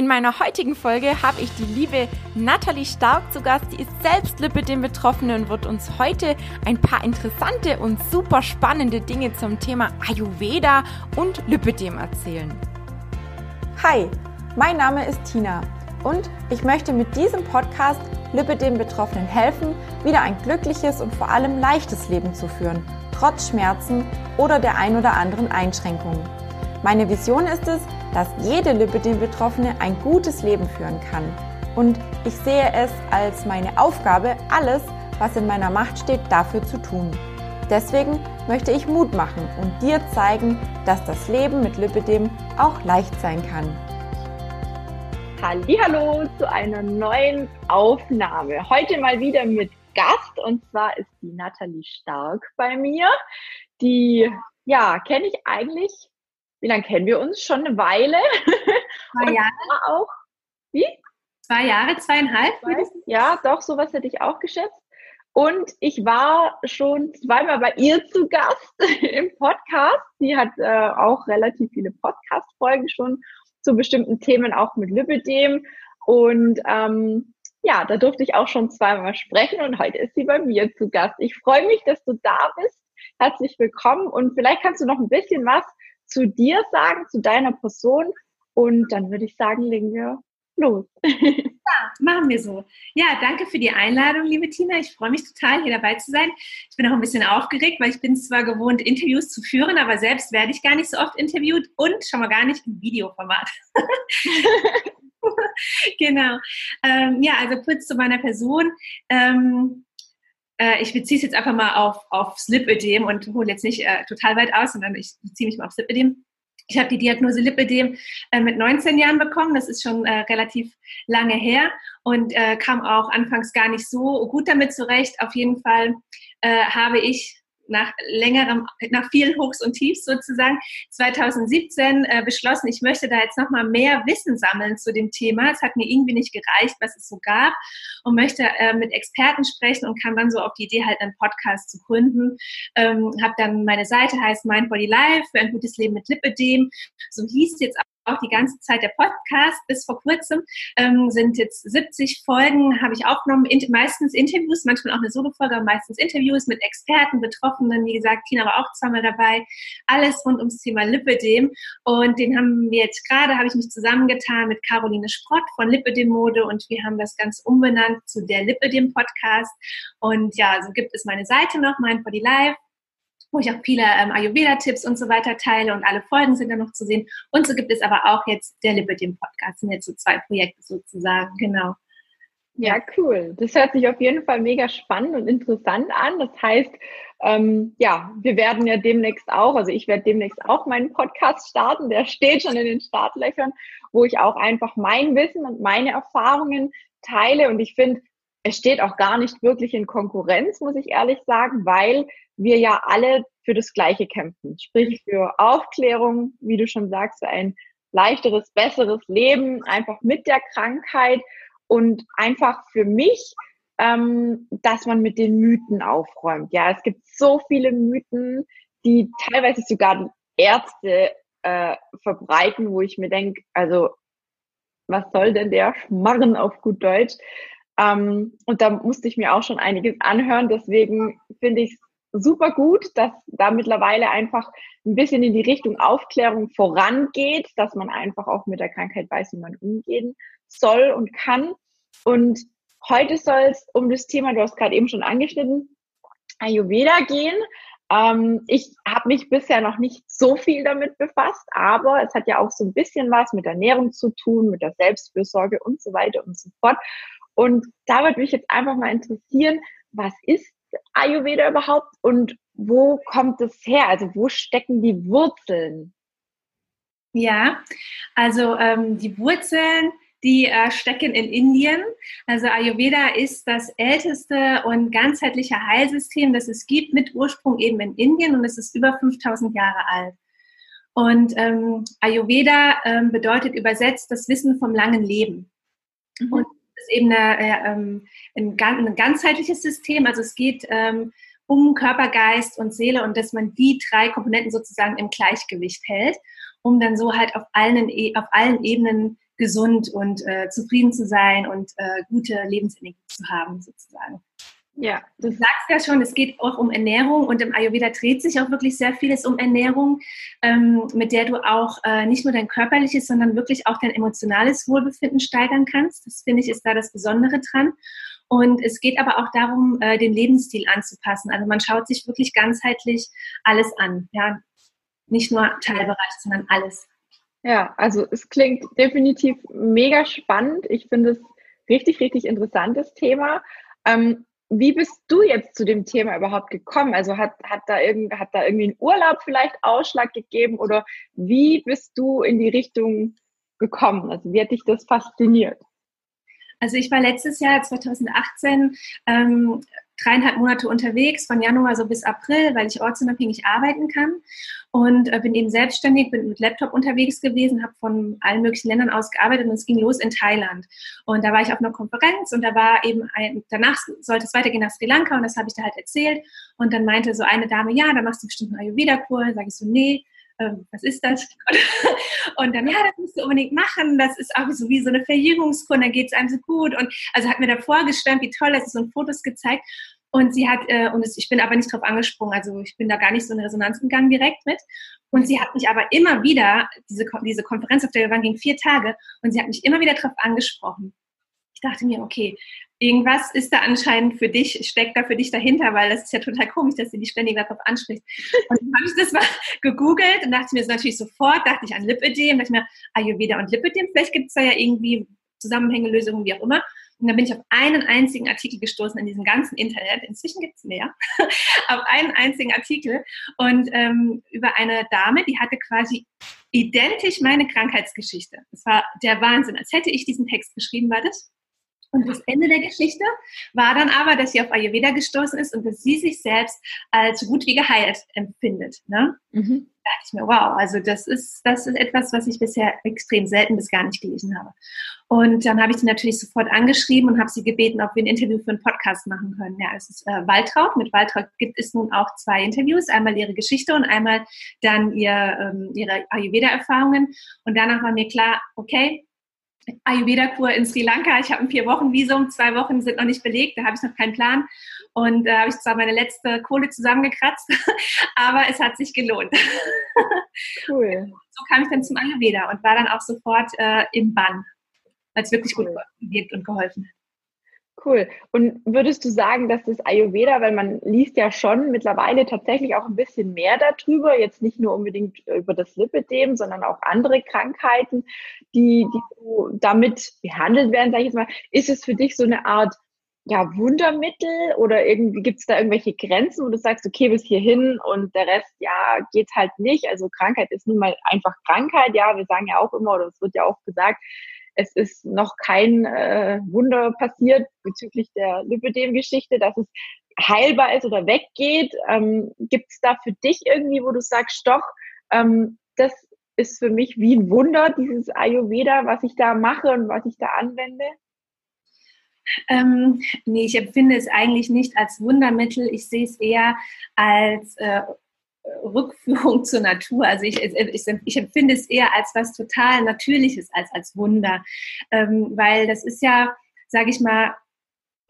In meiner heutigen Folge habe ich die liebe Nathalie Stark zu Gast. Die ist selbst Lipidem-Betroffene und wird uns heute ein paar interessante und super spannende Dinge zum Thema Ayurveda und Lipidem erzählen. Hi, mein Name ist Tina und ich möchte mit diesem Podcast Lipidem-Betroffenen helfen, wieder ein glückliches und vor allem leichtes Leben zu führen, trotz Schmerzen oder der ein oder anderen Einschränkungen. Meine Vision ist es, dass jede Lipidem-Betroffene ein gutes Leben führen kann. Und ich sehe es als meine Aufgabe, alles, was in meiner Macht steht, dafür zu tun. Deswegen möchte ich Mut machen und dir zeigen, dass das Leben mit Lipidem auch leicht sein kann. Hallo zu einer neuen Aufnahme. Heute mal wieder mit Gast und zwar ist die Nathalie Stark bei mir. Die ja, kenne ich eigentlich wie lange kennen wir uns? Schon eine Weile. Zwei Jahre. auch. Wie? Zwei Jahre, zweieinhalb. Zwei, ja, doch, sowas hätte ich auch geschätzt. Und ich war schon zweimal bei ihr zu Gast im Podcast. Sie hat äh, auch relativ viele Podcast-Folgen schon zu bestimmten Themen, auch mit Lipidem. Und ähm, ja, da durfte ich auch schon zweimal sprechen und heute ist sie bei mir zu Gast. Ich freue mich, dass du da bist. Herzlich willkommen und vielleicht kannst du noch ein bisschen was zu dir sagen, zu deiner Person. Und dann würde ich sagen, legen wir los. Ja, machen wir so. Ja, danke für die Einladung, liebe Tina. Ich freue mich total, hier dabei zu sein. Ich bin auch ein bisschen aufgeregt, weil ich bin zwar gewohnt, Interviews zu führen, aber selbst werde ich gar nicht so oft interviewt und schon mal gar nicht im Videoformat. genau. Ähm, ja, also kurz zu meiner Person. Ähm, äh, ich beziehe es jetzt einfach mal auf, auf Slipödem und hole jetzt nicht äh, total weit aus, sondern ich beziehe mich mal auf Slipödem. Ich habe die Diagnose Lipödem äh, mit 19 Jahren bekommen, das ist schon äh, relativ lange her und äh, kam auch anfangs gar nicht so gut damit zurecht. Auf jeden Fall äh, habe ich nach längerem, nach vielen Hochs und Tiefs sozusagen 2017 äh, beschlossen, ich möchte da jetzt nochmal mehr Wissen sammeln zu dem Thema. Es hat mir irgendwie nicht gereicht, was es so gab und möchte äh, mit Experten sprechen und kam dann so auf die Idee, halt einen Podcast zu gründen. Ähm, habe dann meine Seite heißt Mind Body Life für ein gutes Leben mit Lipidem. So hieß es jetzt auch die ganze Zeit der Podcast bis vor kurzem. Ähm, sind jetzt 70 Folgen, habe ich aufgenommen, in, meistens Interviews, manchmal auch eine Solo-Folge, meistens Interviews mit Experten, Betroffenen. Wie gesagt, Tina war auch zweimal dabei. Alles rund ums Thema Lipidem. Und den haben wir jetzt gerade, habe ich mich zusammengetan mit Caroline Sprott von Lipidem Mode und wir haben das Ganze umbenannt zu der Lipidem Podcast. Und ja, so gibt es meine Seite noch, Mind Body Life wo ich auch viele ähm, Ayurveda-Tipps und so weiter teile und alle Folgen sind dann noch zu sehen. Und so gibt es aber auch jetzt der Liberty Podcast, das sind jetzt so zwei Projekte sozusagen, genau. Ja, cool. Das hört sich auf jeden Fall mega spannend und interessant an. Das heißt, ähm, ja, wir werden ja demnächst auch, also ich werde demnächst auch meinen Podcast starten. Der steht schon in den Startlöchern, wo ich auch einfach mein Wissen und meine Erfahrungen teile. Und ich finde, es steht auch gar nicht wirklich in Konkurrenz, muss ich ehrlich sagen, weil wir ja alle für das Gleiche kämpfen. Sprich für Aufklärung, wie du schon sagst, für ein leichteres, besseres Leben, einfach mit der Krankheit und einfach für mich, ähm, dass man mit den Mythen aufräumt. Ja, es gibt so viele Mythen, die teilweise sogar Ärzte äh, verbreiten, wo ich mir denke, also was soll denn der Schmarren auf gut Deutsch? Ähm, und da musste ich mir auch schon einiges anhören. Deswegen finde ich es super gut, dass da mittlerweile einfach ein bisschen in die Richtung Aufklärung vorangeht, dass man einfach auch mit der Krankheit weiß, wie man umgehen soll und kann. Und heute soll es um das Thema, du hast gerade eben schon angeschnitten, Ayurveda gehen. Ähm, ich habe mich bisher noch nicht so viel damit befasst, aber es hat ja auch so ein bisschen was mit Ernährung zu tun, mit der Selbstfürsorge und so weiter und so fort. Und da würde mich jetzt einfach mal interessieren, was ist Ayurveda überhaupt und wo kommt es her? Also wo stecken die Wurzeln? Ja, also ähm, die Wurzeln, die äh, stecken in Indien. Also Ayurveda ist das älteste und ganzheitliche Heilsystem, das es gibt, mit Ursprung eben in Indien und es ist über 5000 Jahre alt. Und ähm, Ayurveda ähm, bedeutet übersetzt das Wissen vom langen Leben. Mhm. Und ist eben eine, äh, ähm, ein, ein, ganzheitliches System. Also es geht ähm, um Körper, Geist und Seele und dass man die drei Komponenten sozusagen im Gleichgewicht hält. um dann so halt auf allen, e, auf allen Ebenen gesund und äh, zufrieden zu sein und äh, gute Lebensenergie zu haben, sozusagen. Ja, du sagst ja schon, es geht auch um Ernährung und im Ayurveda dreht sich auch wirklich sehr vieles um Ernährung, ähm, mit der du auch äh, nicht nur dein körperliches, sondern wirklich auch dein emotionales Wohlbefinden steigern kannst. Das finde ich ist da das Besondere dran. Und es geht aber auch darum, äh, den Lebensstil anzupassen. Also man schaut sich wirklich ganzheitlich alles an. Ja, nicht nur Teilbereiche, sondern alles. Ja, also es klingt definitiv mega spannend. Ich finde es richtig, richtig interessantes Thema. Ähm, wie bist du jetzt zu dem Thema überhaupt gekommen? Also hat, hat, da irgend, hat da irgendwie ein Urlaub vielleicht Ausschlag gegeben oder wie bist du in die Richtung gekommen? Also wie hat dich das fasziniert? Also ich war letztes Jahr, 2018, ähm, dreieinhalb Monate unterwegs, von Januar so bis April, weil ich ortsunabhängig arbeiten kann. Und äh, bin eben selbstständig, bin mit Laptop unterwegs gewesen, habe von allen möglichen Ländern aus gearbeitet und es ging los in Thailand. Und da war ich auf einer Konferenz und da war eben ein, danach sollte es weitergehen nach Sri Lanka und das habe ich da halt erzählt. Und dann meinte so eine Dame, ja, da machst du bestimmt einen Ayurveda-Kur, sage ich so, nee, ähm, was ist das? Und dann, ja, das musst du unbedingt machen. Das ist auch so wie so eine Verjüngungskur, dann geht es einem so gut. Und also hat mir da vorgeschwärmt, wie toll das ist und Fotos gezeigt. Und sie hat, äh, und ich bin aber nicht drauf angesprungen, also ich bin da gar nicht so in Resonanz gegangen direkt mit. Und sie hat mich aber immer wieder, diese, diese Konferenz, auf der wir waren, ging vier Tage, und sie hat mich immer wieder drauf angesprochen. Ich dachte mir, okay, irgendwas ist da anscheinend für dich, steckt da für dich dahinter, weil das ist ja total komisch, dass sie dich ständig darauf anspricht. Und dann habe ich das mal gegoogelt und dachte mir das natürlich sofort, dachte ich an Lipödem, dachte ich mir, Ayurveda und Lipödem, vielleicht gibt es da ja irgendwie Zusammenhänge, Lösungen, wie auch immer. Und dann bin ich auf einen einzigen Artikel gestoßen in diesem ganzen Internet. Inzwischen gibt es mehr. auf einen einzigen Artikel. Und ähm, über eine Dame, die hatte quasi identisch meine Krankheitsgeschichte. Das war der Wahnsinn. Als hätte ich diesen Text geschrieben, war das. Und das Ende der Geschichte war dann aber, dass sie auf Ayurveda gestoßen ist und dass sie sich selbst als gut wie geheilt empfindet. Ne? Mhm. Da dachte ich mir, wow, also das ist, das ist etwas, was ich bisher extrem selten bis gar nicht gelesen habe. Und dann habe ich sie natürlich sofort angeschrieben und habe sie gebeten, ob wir ein Interview für einen Podcast machen können. Ja, es ist äh, Waltraud. Mit Waltraud gibt es nun auch zwei Interviews. Einmal ihre Geschichte und einmal dann ihr, ähm, ihre Ayurveda-Erfahrungen. Und danach war mir klar, okay, Ayurveda-Kur in Sri Lanka. Ich habe ein vier Wochen Visum, zwei Wochen sind noch nicht belegt, da habe ich noch keinen Plan. Und da äh, habe ich zwar meine letzte Kohle zusammengekratzt, aber es hat sich gelohnt. Cool. So kam ich dann zum Ayurveda und war dann auch sofort äh, im Bann, weil es wirklich cool. gut gewirkt und geholfen hat. Cool. Und würdest du sagen, dass das Ayurveda, weil man liest ja schon mittlerweile tatsächlich auch ein bisschen mehr darüber, jetzt nicht nur unbedingt über das Lipidem, sondern auch andere Krankheiten, die, die damit behandelt werden, sage ich jetzt mal. Ist es für dich so eine Art ja, Wundermittel oder irgendwie gibt es da irgendwelche Grenzen, wo du sagst, okay, bis hierhin und der Rest, ja, geht halt nicht. Also Krankheit ist nun mal einfach Krankheit, ja, wir sagen ja auch immer, oder es wird ja auch gesagt, es ist noch kein äh, Wunder passiert bezüglich der Lipödem-Geschichte, dass es heilbar ist oder weggeht. Ähm, Gibt es da für dich irgendwie, wo du sagst, doch, ähm, das ist für mich wie ein Wunder, dieses Ayurveda, was ich da mache und was ich da anwende? Ähm, nee, ich empfinde es eigentlich nicht als Wundermittel. Ich sehe es eher als äh, Rückführung zur Natur. Also ich, ich, ich, empfinde es eher als was total Natürliches, als als Wunder. Ähm, weil das ist ja, sage ich mal,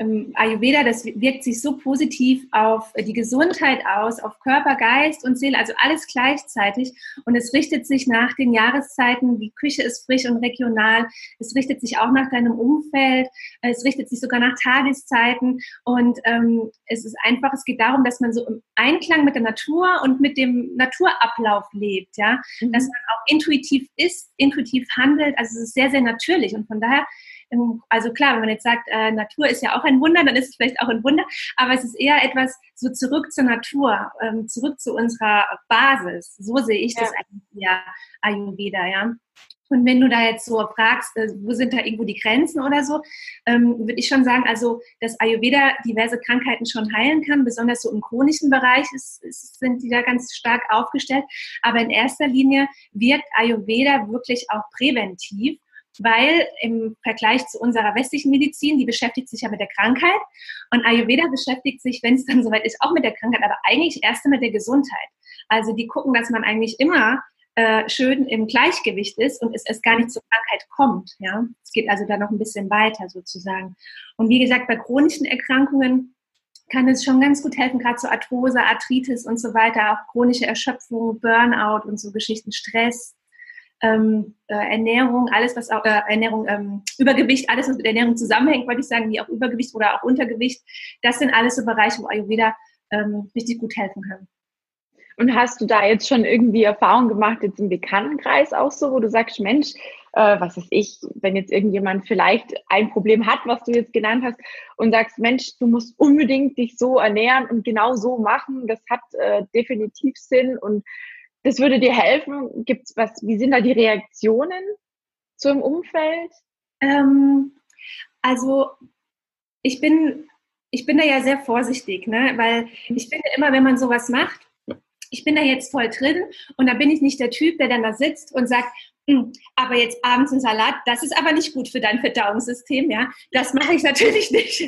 ähm, Ayurveda, das wirkt sich so positiv auf die Gesundheit aus, auf Körper, Geist und Seele, also alles gleichzeitig. Und es richtet sich nach den Jahreszeiten, die Küche ist frisch und regional. Es richtet sich auch nach deinem Umfeld. Es richtet sich sogar nach Tageszeiten. Und ähm, es ist einfach, es geht darum, dass man so im Einklang mit der Natur und mit dem Naturablauf lebt, ja, mhm. dass man auch intuitiv ist, intuitiv handelt. Also es ist sehr, sehr natürlich. Und von daher also klar, wenn man jetzt sagt, äh, Natur ist ja auch ein Wunder, dann ist es vielleicht auch ein Wunder, aber es ist eher etwas so zurück zur Natur, ähm, zurück zu unserer Basis. So sehe ich ja. das eigentlich ja, Ayurveda, ja. Und wenn du da jetzt so fragst, äh, wo sind da irgendwo die Grenzen oder so, ähm, würde ich schon sagen, also dass Ayurveda diverse Krankheiten schon heilen kann, besonders so im chronischen Bereich ist, ist, sind die da ganz stark aufgestellt. Aber in erster Linie wirkt Ayurveda wirklich auch präventiv weil im Vergleich zu unserer westlichen Medizin, die beschäftigt sich ja mit der Krankheit und Ayurveda beschäftigt sich, wenn es dann soweit ist, auch mit der Krankheit, aber eigentlich erst mit der Gesundheit. Also die gucken, dass man eigentlich immer äh, schön im Gleichgewicht ist und es erst gar nicht zur Krankheit kommt. Ja, es geht also da noch ein bisschen weiter sozusagen. Und wie gesagt, bei chronischen Erkrankungen kann es schon ganz gut helfen, gerade so Arthrose, Arthritis und so weiter, auch chronische Erschöpfung, Burnout und so Geschichten, Stress, ähm, äh, Ernährung, alles was auch äh, Ernährung, ähm, Übergewicht, alles was mit Ernährung zusammenhängt, wollte ich sagen, wie auch Übergewicht oder auch Untergewicht, das sind alles so Bereiche, wo Ayurveda ähm, richtig gut helfen kann. Und hast du da jetzt schon irgendwie Erfahrung gemacht, jetzt im Bekanntenkreis auch so, wo du sagst, Mensch, äh, was weiß ich, wenn jetzt irgendjemand vielleicht ein Problem hat, was du jetzt genannt hast, und sagst, Mensch, du musst unbedingt dich so ernähren und genau so machen, das hat äh, definitiv Sinn und das würde dir helfen. Gibt's was, wie sind da die Reaktionen im Umfeld? Ähm, also ich bin, ich bin da ja sehr vorsichtig, ne? weil ich finde immer, wenn man sowas macht, ich bin da jetzt voll drin und da bin ich nicht der Typ, der dann da sitzt und sagt, aber jetzt abends ein Salat, das ist aber nicht gut für dein Verdauungssystem, ja. Das mache ich natürlich nicht.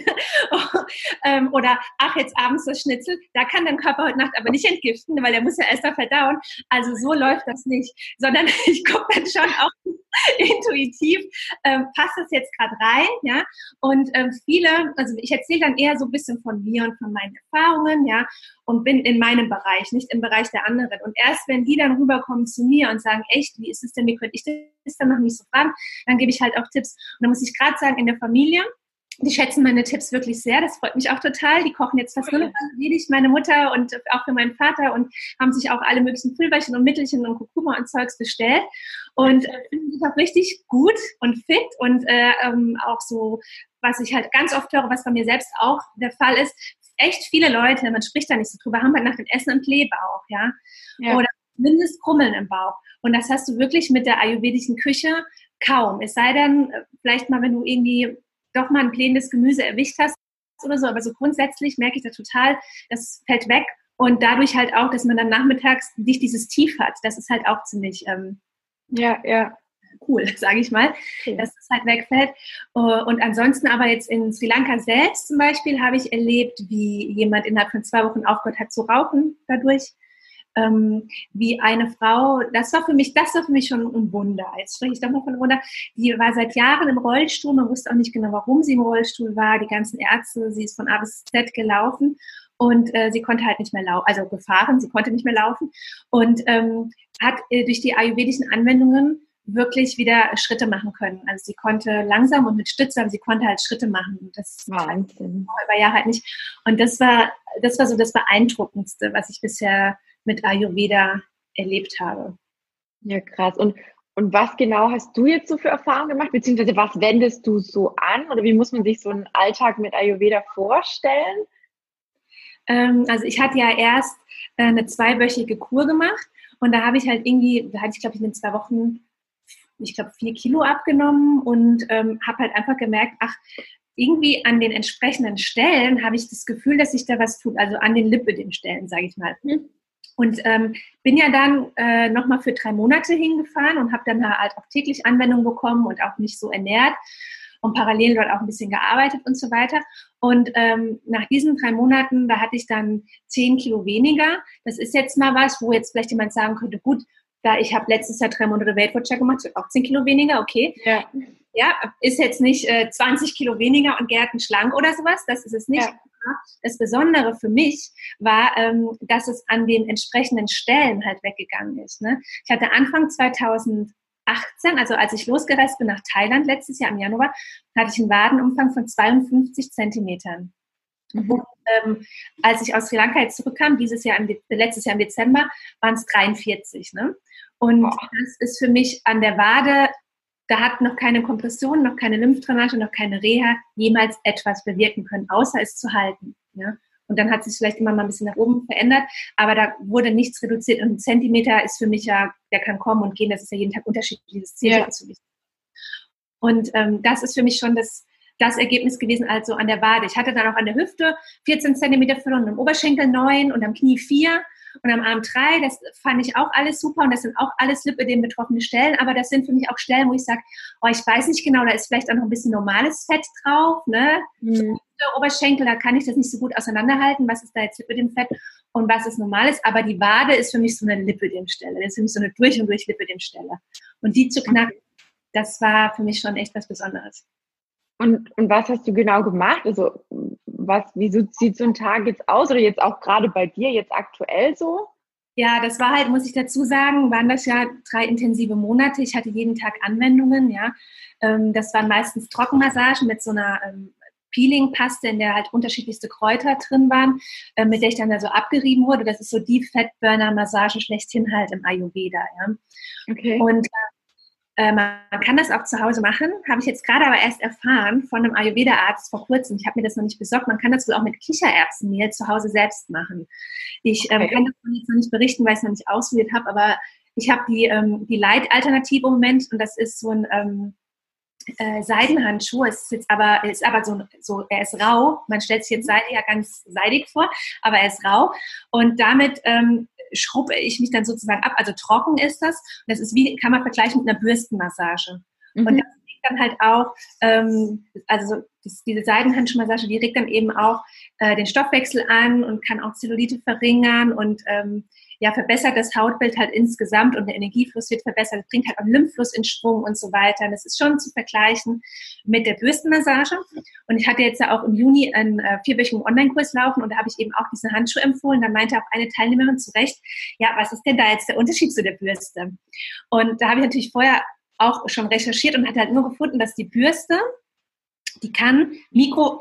Ähm, oder ach, jetzt abends das Schnitzel, da kann dein Körper heute Nacht aber nicht entgiften, weil der muss ja erst mal verdauen. Also so läuft das nicht, sondern ich gucke dann schon auch intuitiv, ähm, passt das jetzt gerade rein, ja. Und ähm, viele, also ich erzähle dann eher so ein bisschen von mir und von meinen Erfahrungen, ja, und bin in meinem Bereich, nicht im Bereich der anderen. Und erst wenn die dann rüberkommen zu mir und sagen, echt, wie ist es denn, wie könnte ich das dann noch nicht so fragen, dann gebe ich halt auch Tipps. Und dann muss ich gerade sagen, in der Familie, die schätzen meine Tipps wirklich sehr. Das freut mich auch total. Die kochen jetzt fast nur noch wenig, meine Mutter und auch für meinen Vater und haben sich auch alle möglichen Pülverchen und Mittelchen und Kurkuma und Zeugs bestellt und äh, finden sich auch richtig gut und fit und äh, ähm, auch so, was ich halt ganz oft höre, was bei mir selbst auch der Fall ist, echt viele Leute, man spricht da nicht so drüber, haben halt nach dem Essen einen Blähbauch, ja? ja. Oder mindestens Krummeln im Bauch. Und das hast du wirklich mit der ayurvedischen Küche kaum. Es sei denn, äh, vielleicht mal, wenn du irgendwie doch mal ein blähendes Gemüse erwischt hast oder so, aber so grundsätzlich merke ich da total, das fällt weg. Und dadurch halt auch, dass man dann nachmittags nicht dieses Tief hat. Das ist halt auch ziemlich ähm, ja, ja. Cool, sage ich mal, okay. dass es halt wegfällt. Äh, und ansonsten aber jetzt in Sri Lanka selbst zum Beispiel habe ich erlebt, wie jemand innerhalb von zwei Wochen aufgehört hat zu rauchen dadurch ähm, wie eine Frau, das war für mich, das war für mich schon ein Wunder. Jetzt spreche ich doch mal von Wunder. Die war seit Jahren im Rollstuhl, man wusste auch nicht genau, warum sie im Rollstuhl war. Die ganzen Ärzte, sie ist von A bis Z gelaufen und äh, sie konnte halt nicht mehr laufen, also gefahren, sie konnte nicht mehr laufen und ähm, hat äh, durch die ayurvedischen Anwendungen wirklich wieder Schritte machen können. Also sie konnte langsam und mit Stütze, aber sie konnte halt Schritte machen. Und das Wahnsinn. über Jahre halt nicht. Und das war, das war so das Beeindruckendste, was ich bisher mit Ayurveda erlebt habe. Ja, krass. Und, und was genau hast du jetzt so für Erfahrungen gemacht? Beziehungsweise was wendest du so an? Oder wie muss man sich so einen Alltag mit Ayurveda vorstellen? Ähm, also ich hatte ja erst äh, eine zweiwöchige Kur gemacht und da habe ich halt irgendwie, da hatte ich glaube ich in den zwei Wochen, ich glaube vier Kilo abgenommen und ähm, habe halt einfach gemerkt, ach, irgendwie an den entsprechenden Stellen habe ich das Gefühl, dass sich da was tut, also an den Lippe Stellen, sage ich mal. Mhm. Und ähm, bin ja dann äh, nochmal für drei Monate hingefahren und habe dann halt auch täglich Anwendung bekommen und auch mich so ernährt und parallel dort auch ein bisschen gearbeitet und so weiter. Und ähm, nach diesen drei Monaten, da hatte ich dann zehn Kilo weniger. Das ist jetzt mal was, wo jetzt vielleicht jemand sagen könnte, gut, da ich habe letztes Jahr drei Monate Weight Watcher gemacht, auch zehn Kilo weniger, okay. Ja. Ja, ist jetzt nicht äh, 20 Kilo weniger und schlank oder sowas, das ist es nicht. Ja. Das Besondere für mich war, ähm, dass es an den entsprechenden Stellen halt weggegangen ist. Ne? Ich hatte Anfang 2018, also als ich losgereist bin nach Thailand letztes Jahr im Januar, hatte ich einen Wadenumfang von 52 Zentimetern. Mhm. Und, ähm, als ich aus Sri Lanka jetzt zurückkam, dieses Jahr, im, letztes Jahr im Dezember, waren es 43. Ne? Und oh. das ist für mich an der Wade da hat noch keine Kompression, noch keine Lymphdrainage, noch keine Reha jemals etwas bewirken können, außer es zu halten. Ja? Und dann hat sich vielleicht immer mal ein bisschen nach oben verändert, aber da wurde nichts reduziert. Und ein Zentimeter ist für mich ja, der kann kommen und gehen, das ist ja jeden Tag unterschiedlich, das Ziel ja. Und ähm, das ist für mich schon das, das Ergebnis gewesen, also an der Wade. Ich hatte dann auch an der Hüfte 14 Zentimeter verloren, am Oberschenkel 9 und am Knie 4 und am Arm drei, das fand ich auch alles super und das sind auch alles Lipödem betroffene Stellen, aber das sind für mich auch Stellen, wo ich sage, oh, ich weiß nicht genau, da ist vielleicht auch noch ein bisschen normales Fett drauf, ne? Mhm. Oberschenkel, da kann ich das nicht so gut auseinanderhalten, was ist da jetzt Lipödem-Fett und was ist normales. Aber die Wade ist für mich so eine Lipödem-Stelle. Das ist für mich so eine durch und durch Lipödem-Stelle. Und die zu knacken, das war für mich schon echt was Besonderes. Und, und was hast du genau gemacht? Also, was, wie sieht so ein Tag jetzt aus? Oder jetzt auch gerade bei dir, jetzt aktuell so? Ja, das war halt, muss ich dazu sagen, waren das ja drei intensive Monate. Ich hatte jeden Tag Anwendungen, ja. Ähm, das waren meistens Trockenmassagen mit so einer ähm, Peeling-Paste, in der halt unterschiedlichste Kräuter drin waren, äh, mit der ich dann da so abgerieben wurde. Das ist so die Fettburner-Massage schlechthin halt im Ayurveda, ja. Okay. Und äh, man kann das auch zu Hause machen, habe ich jetzt gerade aber erst erfahren von einem Ayurveda-Arzt vor kurzem. Ich habe mir das noch nicht besorgt. Man kann das wohl auch mit Kichererbsenmehl zu Hause selbst machen. Ich ähm, okay. kann davon jetzt noch nicht berichten, weil ich es noch nicht ausprobiert habe, aber ich habe die, ähm, die Light-Alternative im Moment und das ist so ein ähm, äh, Seidenhandschuh. Es ist jetzt aber, ist aber so, so, er ist rau. Man stellt sich jetzt Seide ja ganz seidig vor, aber er ist rau. Und damit ähm, schrubbe ich mich dann sozusagen ab. Also trocken ist das. das ist wie, kann man vergleichen mit einer Bürstenmassage. Mhm. Und das regt dann halt auch, ähm, also das, diese Seidenhandschuhmassage, die regt dann eben auch äh, den Stoffwechsel an und kann auch Zellulite verringern und ähm, ja, verbessert das Hautbild halt insgesamt und der Energiefluss wird verbessert, es bringt halt auch Lymphfluss in Schwung und so weiter. das ist schon zu vergleichen mit der Bürstenmassage. Und ich hatte jetzt ja auch im Juni einen äh, vierwöchigen Online-Kurs laufen und da habe ich eben auch diesen Handschuh empfohlen. Da meinte auch eine Teilnehmerin zu Recht, ja, was ist denn da jetzt der Unterschied zu der Bürste? Und da habe ich natürlich vorher auch schon recherchiert und hatte halt nur gefunden, dass die Bürste, die kann Mikro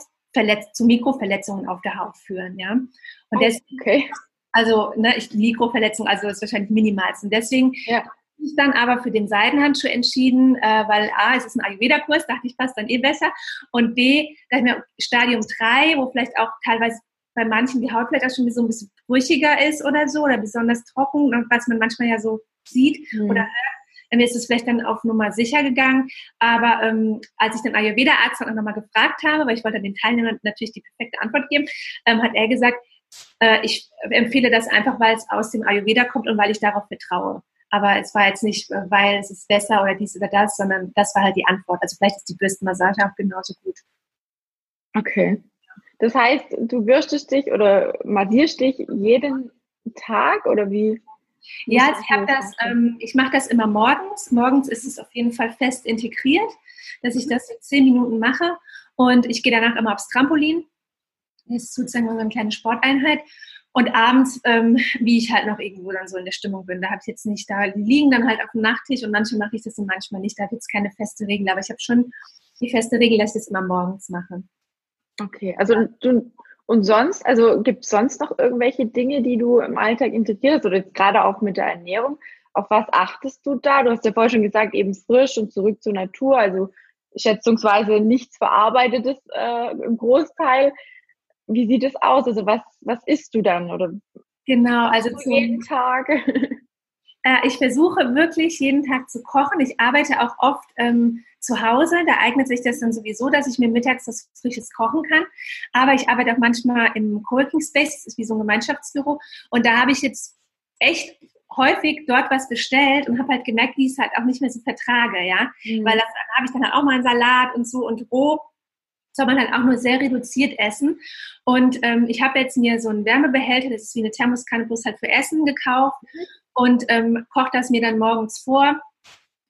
zu Mikroverletzungen auf der Haut führen, ja. Und oh, deswegen okay. Also ne, ich, Mikroverletzung, also das ist wahrscheinlich minimalsten. Deswegen ja. habe ich dann aber für den Seidenhandschuh entschieden, äh, weil A, es ist ein Ayurveda-Kurs, dachte ich, passt dann eh besser. Und B, da ich mir Stadium 3, wo vielleicht auch teilweise bei manchen die Haut vielleicht auch schon so ein bisschen brüchiger ist oder so, oder besonders trocken, was man manchmal ja so sieht mhm. oder hört, mir ist es vielleicht dann auf Nummer sicher gegangen. Aber ähm, als ich den Ayurveda-Arzt dann auch nochmal gefragt habe, weil ich wollte den Teilnehmern natürlich die perfekte Antwort geben, ähm, hat er gesagt, ich empfehle das einfach, weil es aus dem Ayurveda kommt und weil ich darauf vertraue. Aber es war jetzt nicht, äh, weil es ist besser oder dies oder das, sondern das war halt die Antwort. Also vielleicht ist die Bürstenmassage auch genauso gut. Okay. Das heißt, du bürstest dich oder massierst dich jeden Tag oder wie? Ja, also ich habe das, ähm, ich mache das immer morgens. Morgens ist es auf jeden Fall fest integriert, dass ich das in zehn Minuten mache und ich gehe danach immer aufs Trampolin ist sozusagen so eine kleine Sporteinheit. Und abends, ähm, wie ich halt noch irgendwo dann so in der Stimmung bin, da habe ich jetzt nicht, da die liegen dann halt auf dem Nachttisch und manche mache ich das und manchmal nicht. Da ich jetzt keine feste Regel, aber ich habe schon die feste Regel, dass ich das immer morgens mache. Okay, also du, und sonst, also gibt es sonst noch irgendwelche Dinge, die du im Alltag integrierst oder gerade auch mit der Ernährung? Auf was achtest du da? Du hast ja vorher schon gesagt, eben frisch und zurück zur Natur, also schätzungsweise nichts Verarbeitetes äh, im Großteil wie sieht es aus? Also was, was isst du dann? Oder genau, also jeden Tag. Äh, ich versuche wirklich jeden Tag zu kochen. Ich arbeite auch oft ähm, zu Hause. Da eignet sich das dann sowieso, dass ich mir mittags was Frisches kochen kann. Aber ich arbeite auch manchmal im Coworking Space. Das ist wie so ein Gemeinschaftsbüro. Und da habe ich jetzt echt häufig dort was bestellt und habe halt gemerkt, wie ich es halt auch nicht mehr so vertrage, ja. Mhm. Weil das habe ich dann halt auch mal einen Salat und so und roh soll man halt auch nur sehr reduziert essen. Und ähm, ich habe jetzt mir so einen Wärmebehälter, das ist wie eine Thermoskanne bloß halt für Essen gekauft und ähm, koche das mir dann morgens vor,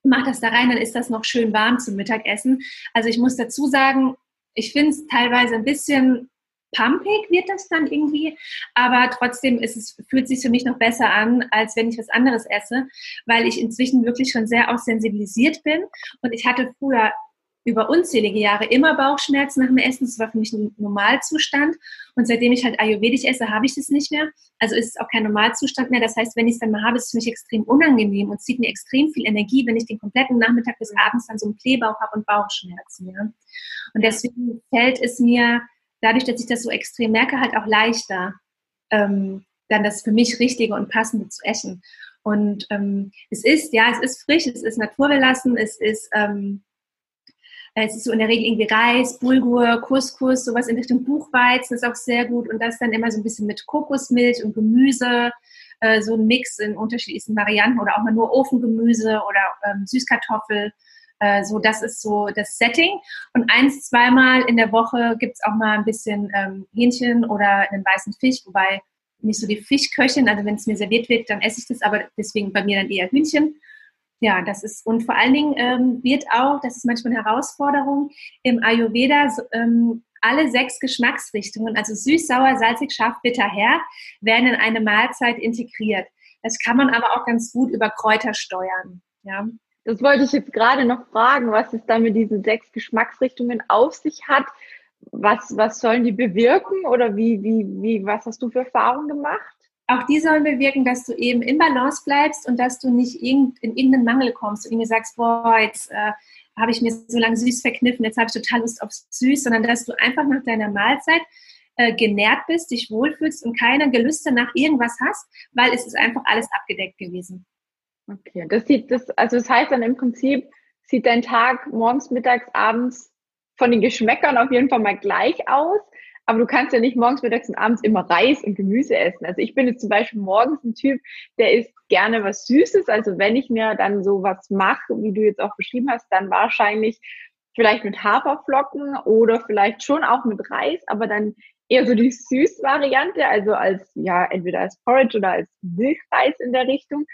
mache das da rein, dann ist das noch schön warm zum Mittagessen. Also ich muss dazu sagen, ich finde es teilweise ein bisschen pumpig wird das dann irgendwie, aber trotzdem ist es, fühlt sich für mich noch besser an, als wenn ich was anderes esse, weil ich inzwischen wirklich schon sehr auch sensibilisiert bin und ich hatte früher über unzählige Jahre immer Bauchschmerzen nach dem Essen. Das war für mich ein Normalzustand. Und seitdem ich halt Ayurvedisch esse, habe ich das nicht mehr. Also ist es auch kein Normalzustand mehr. Das heißt, wenn ich es dann mal habe, ist es für mich extrem unangenehm und zieht mir extrem viel Energie, wenn ich den kompletten Nachmittag bis abends dann so einen Kleebauch habe und Bauchschmerzen. Ja? Und deswegen fällt es mir, dadurch, dass ich das so extrem merke, halt auch leichter, ähm, dann das für mich Richtige und Passende zu essen. Und ähm, es ist, ja, es ist frisch, es ist naturbelassen, es ist ähm, es ist so in der Regel irgendwie Reis, Bulgur, Couscous, sowas in Richtung Buchweizen ist auch sehr gut und das dann immer so ein bisschen mit Kokosmilch und Gemüse, äh, so ein Mix in unterschiedlichsten Varianten oder auch mal nur Ofengemüse oder ähm, Süßkartoffel. Äh, so, das ist so das Setting. Und eins, zweimal in der Woche gibt es auch mal ein bisschen ähm, Hähnchen oder einen weißen Fisch, wobei nicht so die Fischköchin, also wenn es mir serviert wird, dann esse ich das, aber deswegen bei mir dann eher Hühnchen. Ja, das ist, und vor allen Dingen ähm, wird auch, das ist manchmal eine Herausforderung, im Ayurveda ähm, alle sechs Geschmacksrichtungen, also süß, sauer, salzig, scharf, bitter, herb, werden in eine Mahlzeit integriert. Das kann man aber auch ganz gut über Kräuter steuern. Ja. Das wollte ich jetzt gerade noch fragen, was es da mit diesen sechs Geschmacksrichtungen auf sich hat. Was, was sollen die bewirken oder wie, wie, wie, was hast du für Erfahrungen gemacht? Auch die sollen bewirken, dass du eben im Balance bleibst und dass du nicht in irgendeinen Mangel kommst und irgendwie sagst, boah, jetzt äh, habe ich mir so lange süß verkniffen, jetzt habe ich total Lust auf süß, sondern dass du einfach nach deiner Mahlzeit äh, genährt bist, dich wohlfühlst und keine Gelüste nach irgendwas hast, weil es ist einfach alles abgedeckt gewesen. Okay, das sieht das, also das heißt dann im Prinzip, sieht dein Tag morgens, mittags, abends von den Geschmäckern auf jeden Fall mal gleich aus. Aber du kannst ja nicht morgens, mittags und abends immer Reis und Gemüse essen. Also ich bin jetzt zum Beispiel morgens ein Typ, der isst gerne was Süßes. Also wenn ich mir dann so was mache, wie du jetzt auch beschrieben hast, dann wahrscheinlich vielleicht mit Haferflocken oder vielleicht schon auch mit Reis, aber dann eher so die Süßvariante, also als, ja, entweder als Porridge oder als Milchreis in der Richtung.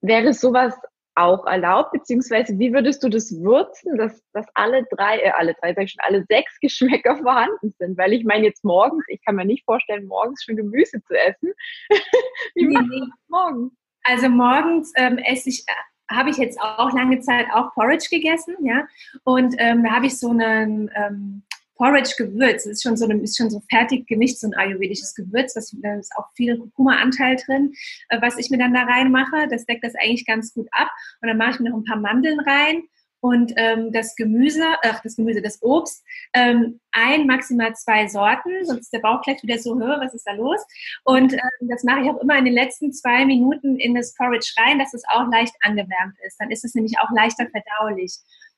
Wäre sowas auch erlaubt, beziehungsweise wie würdest du das würzen, dass, dass alle drei, äh, alle drei, sag ich schon, alle sechs Geschmäcker vorhanden sind? Weil ich meine jetzt morgens, ich kann mir nicht vorstellen, morgens schon Gemüse zu essen. wie nee, nee. morgens? Also morgens ähm, esse ich, äh, habe ich jetzt auch lange Zeit auch Porridge gegessen, ja, und ähm, da habe ich so einen ähm, Porridge-Gewürz. Das ist schon so ist schon so fertig gemischt, so ein ayurvedisches Gewürz. Das, da ist auch viel Kurkuma-Anteil drin, äh, was ich mir dann da reinmache. Das deckt das eigentlich ganz gut ab. Und dann mache ich mir noch ein paar Mandeln rein und ähm, das Gemüse, ach, das Gemüse, das Obst, ähm, ein, maximal zwei Sorten, sonst ist der Bauch gleich wieder so, höher, was ist da los? Und ähm, das mache ich auch immer in den letzten zwei Minuten in das Porridge rein, dass es auch leicht angewärmt ist. Dann ist es nämlich auch leichter verdaulich.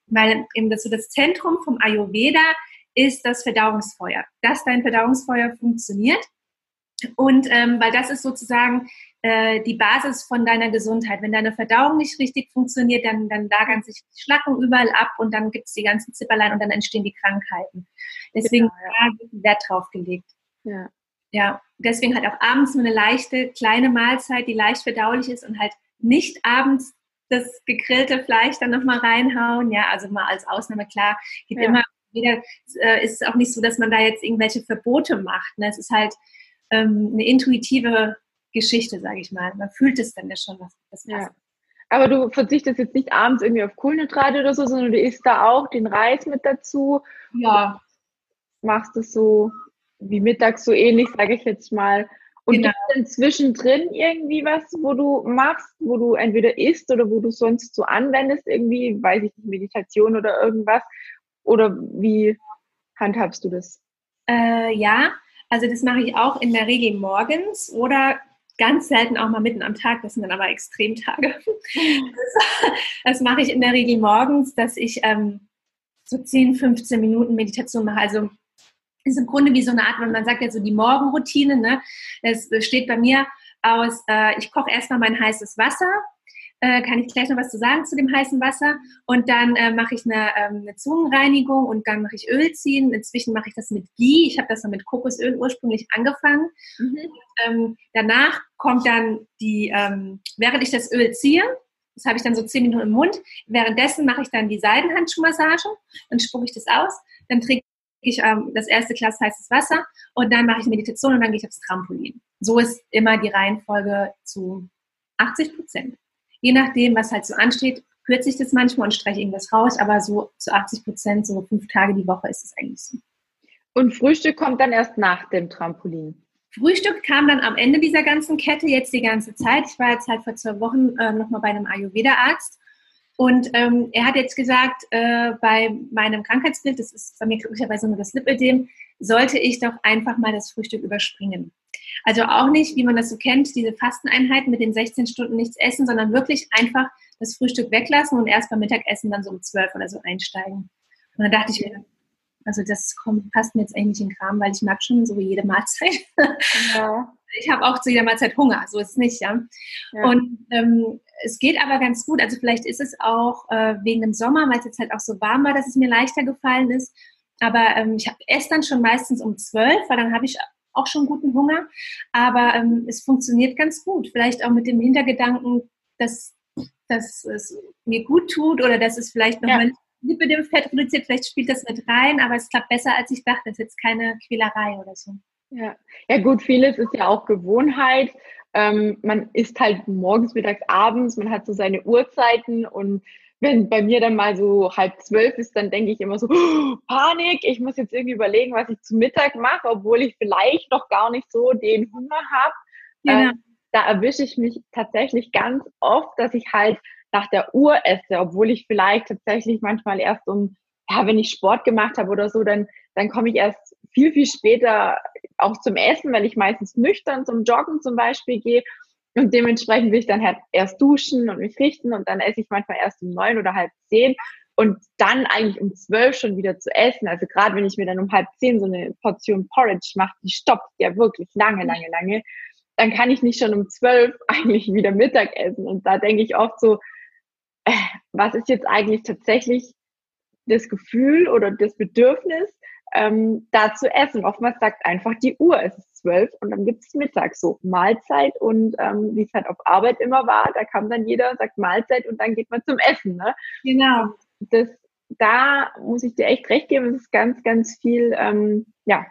Weil eben das, so das Zentrum vom Ayurveda ist das Verdauungsfeuer, dass dein Verdauungsfeuer funktioniert. Und ähm, weil das ist sozusagen äh, die Basis von deiner Gesundheit. Wenn deine Verdauung nicht richtig funktioniert, dann, dann lagern sich Schlacken überall ab und dann gibt es die ganzen Zipperlein und dann entstehen die Krankheiten. Deswegen genau, ja. Wert drauf gelegt. Ja. ja, deswegen halt auch abends nur eine leichte, kleine Mahlzeit, die leicht verdaulich ist und halt nicht abends das gegrillte Fleisch dann nochmal reinhauen. Ja, also mal als Ausnahme klar, gibt ja. immer jeder äh, ist es auch nicht so, dass man da jetzt irgendwelche Verbote macht. Ne? Es ist halt ähm, eine intuitive Geschichte, sage ich mal. Man fühlt es dann ja schon, was das passt. Ja. Aber du verzichtest jetzt nicht abends irgendwie auf Kohlenhydrate oder so, sondern du isst da auch den Reis mit dazu. Ja. Machst es so wie mittags so ähnlich, sage ich jetzt mal. Und genau. gibt es zwischendrin irgendwie was, wo du machst, wo du entweder isst oder wo du sonst so anwendest, irgendwie, weiß ich nicht, Meditation oder irgendwas, oder wie handhabst du das? Äh, ja, also das mache ich auch in der Regel morgens oder ganz selten auch mal mitten am Tag. Das sind dann aber Extremtage. das, das mache ich in der Regel morgens, dass ich ähm, so 10, 15 Minuten Meditation mache. Also ist im Grunde wie so eine Art, wenn man sagt ja so die Morgenroutine. Ne? Das steht bei mir aus, äh, ich koche erstmal mein heißes Wasser, äh, kann ich gleich noch was zu sagen zu dem heißen Wasser. Und dann äh, mache ich eine, ähm, eine, Zungenreinigung und dann mache ich Öl ziehen. Inzwischen mache ich das mit Ghee. Ich habe das dann mit Kokosöl ursprünglich angefangen. Mhm. Ähm, danach kommt dann die, ähm, während ich das Öl ziehe, das habe ich dann so zehn Minuten im Mund. Währenddessen mache ich dann die Seidenhandschuhmassage. Dann spucke ich das aus. Dann trinke ich ähm, das erste Glas heißes Wasser und dann mache ich Meditation und dann gehe ich aufs Trampolin. So ist immer die Reihenfolge zu 80 Prozent je nachdem, was halt so ansteht, kürze ich das manchmal und streiche irgendwas raus, aber so zu 80 Prozent, so fünf Tage die Woche ist es eigentlich so. Und Frühstück kommt dann erst nach dem Trampolin? Frühstück kam dann am Ende dieser ganzen Kette, jetzt die ganze Zeit. Ich war jetzt halt vor zwei Wochen äh, nochmal bei einem Ayurveda-Arzt und ähm, er hat jetzt gesagt, äh, bei meinem Krankheitsbild, das ist bei mir glücklicherweise nur das Lipödem, sollte ich doch einfach mal das Frühstück überspringen. Also auch nicht, wie man das so kennt, diese Fasteneinheiten mit den 16 Stunden nichts essen, sondern wirklich einfach das Frühstück weglassen und erst beim Mittagessen dann so um 12 oder so einsteigen. Und dann dachte ich mir, also das kommt, passt mir jetzt eigentlich in den Kram, weil ich mag schon so jede Mahlzeit. Ja. Ich habe auch zu jeder Mahlzeit Hunger, so ist es nicht, ja. ja. Und ähm, es geht aber ganz gut. Also vielleicht ist es auch äh, wegen dem Sommer, weil es jetzt halt auch so warm war, dass es mir leichter gefallen ist. Aber ähm, ich esse dann schon meistens um zwölf, weil dann habe ich auch schon guten Hunger. Aber ähm, es funktioniert ganz gut. Vielleicht auch mit dem Hintergedanken, dass, dass es mir gut tut oder dass es vielleicht noch ja. Lippe dem Fett reduziert. Vielleicht spielt das mit rein, aber es klappt besser, als ich dachte. Das ist jetzt keine Quälerei oder so. Ja, ja gut, vieles ist ja auch Gewohnheit. Ähm, man isst halt morgens, mittags, abends, man hat so seine Uhrzeiten und wenn bei mir dann mal so halb zwölf ist, dann denke ich immer so, oh, Panik, ich muss jetzt irgendwie überlegen, was ich zu Mittag mache, obwohl ich vielleicht noch gar nicht so den Hunger habe. Ja. Ähm, da erwische ich mich tatsächlich ganz oft, dass ich halt nach der Uhr esse, obwohl ich vielleicht tatsächlich manchmal erst um, ja, wenn ich Sport gemacht habe oder so, dann, dann komme ich erst viel, viel später auch zum Essen, weil ich meistens nüchtern zum Joggen zum Beispiel gehe. Und dementsprechend will ich dann halt erst duschen und mich richten und dann esse ich manchmal erst um neun oder halb zehn und dann eigentlich um zwölf schon wieder zu essen. Also gerade wenn ich mir dann um halb zehn so eine Portion Porridge mache, die stoppt ja wirklich lange, lange, lange, dann kann ich nicht schon um zwölf eigentlich wieder Mittag essen. Und da denke ich oft so, äh, was ist jetzt eigentlich tatsächlich das Gefühl oder das Bedürfnis, ähm, da zu essen. Oftmals sagt einfach die Uhr, es ist zwölf und dann gibt es Mittag so Mahlzeit und ähm, wie es halt auf Arbeit immer war, da kam dann jeder, sagt Mahlzeit und dann geht man zum Essen. Ne? Genau. Das, da muss ich dir echt recht geben, es ist ganz, ganz viel, ähm, ja,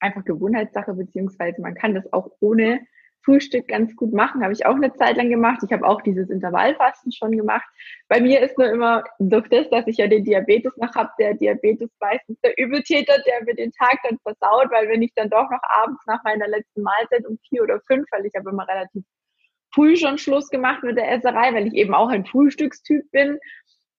einfach Gewohnheitssache, beziehungsweise man kann das auch ohne Frühstück ganz gut machen. Habe ich auch eine Zeit lang gemacht. Ich habe auch dieses Intervallfasten schon gemacht. Bei mir ist nur immer durch das, dass ich ja den Diabetes noch habe, der Diabetes meistens der Übeltäter, der mir den Tag dann versaut, weil wenn ich dann doch noch abends nach meiner letzten Mahlzeit um vier oder fünf, weil ich habe immer relativ früh schon Schluss gemacht mit der Esserei, weil ich eben auch ein Frühstückstyp bin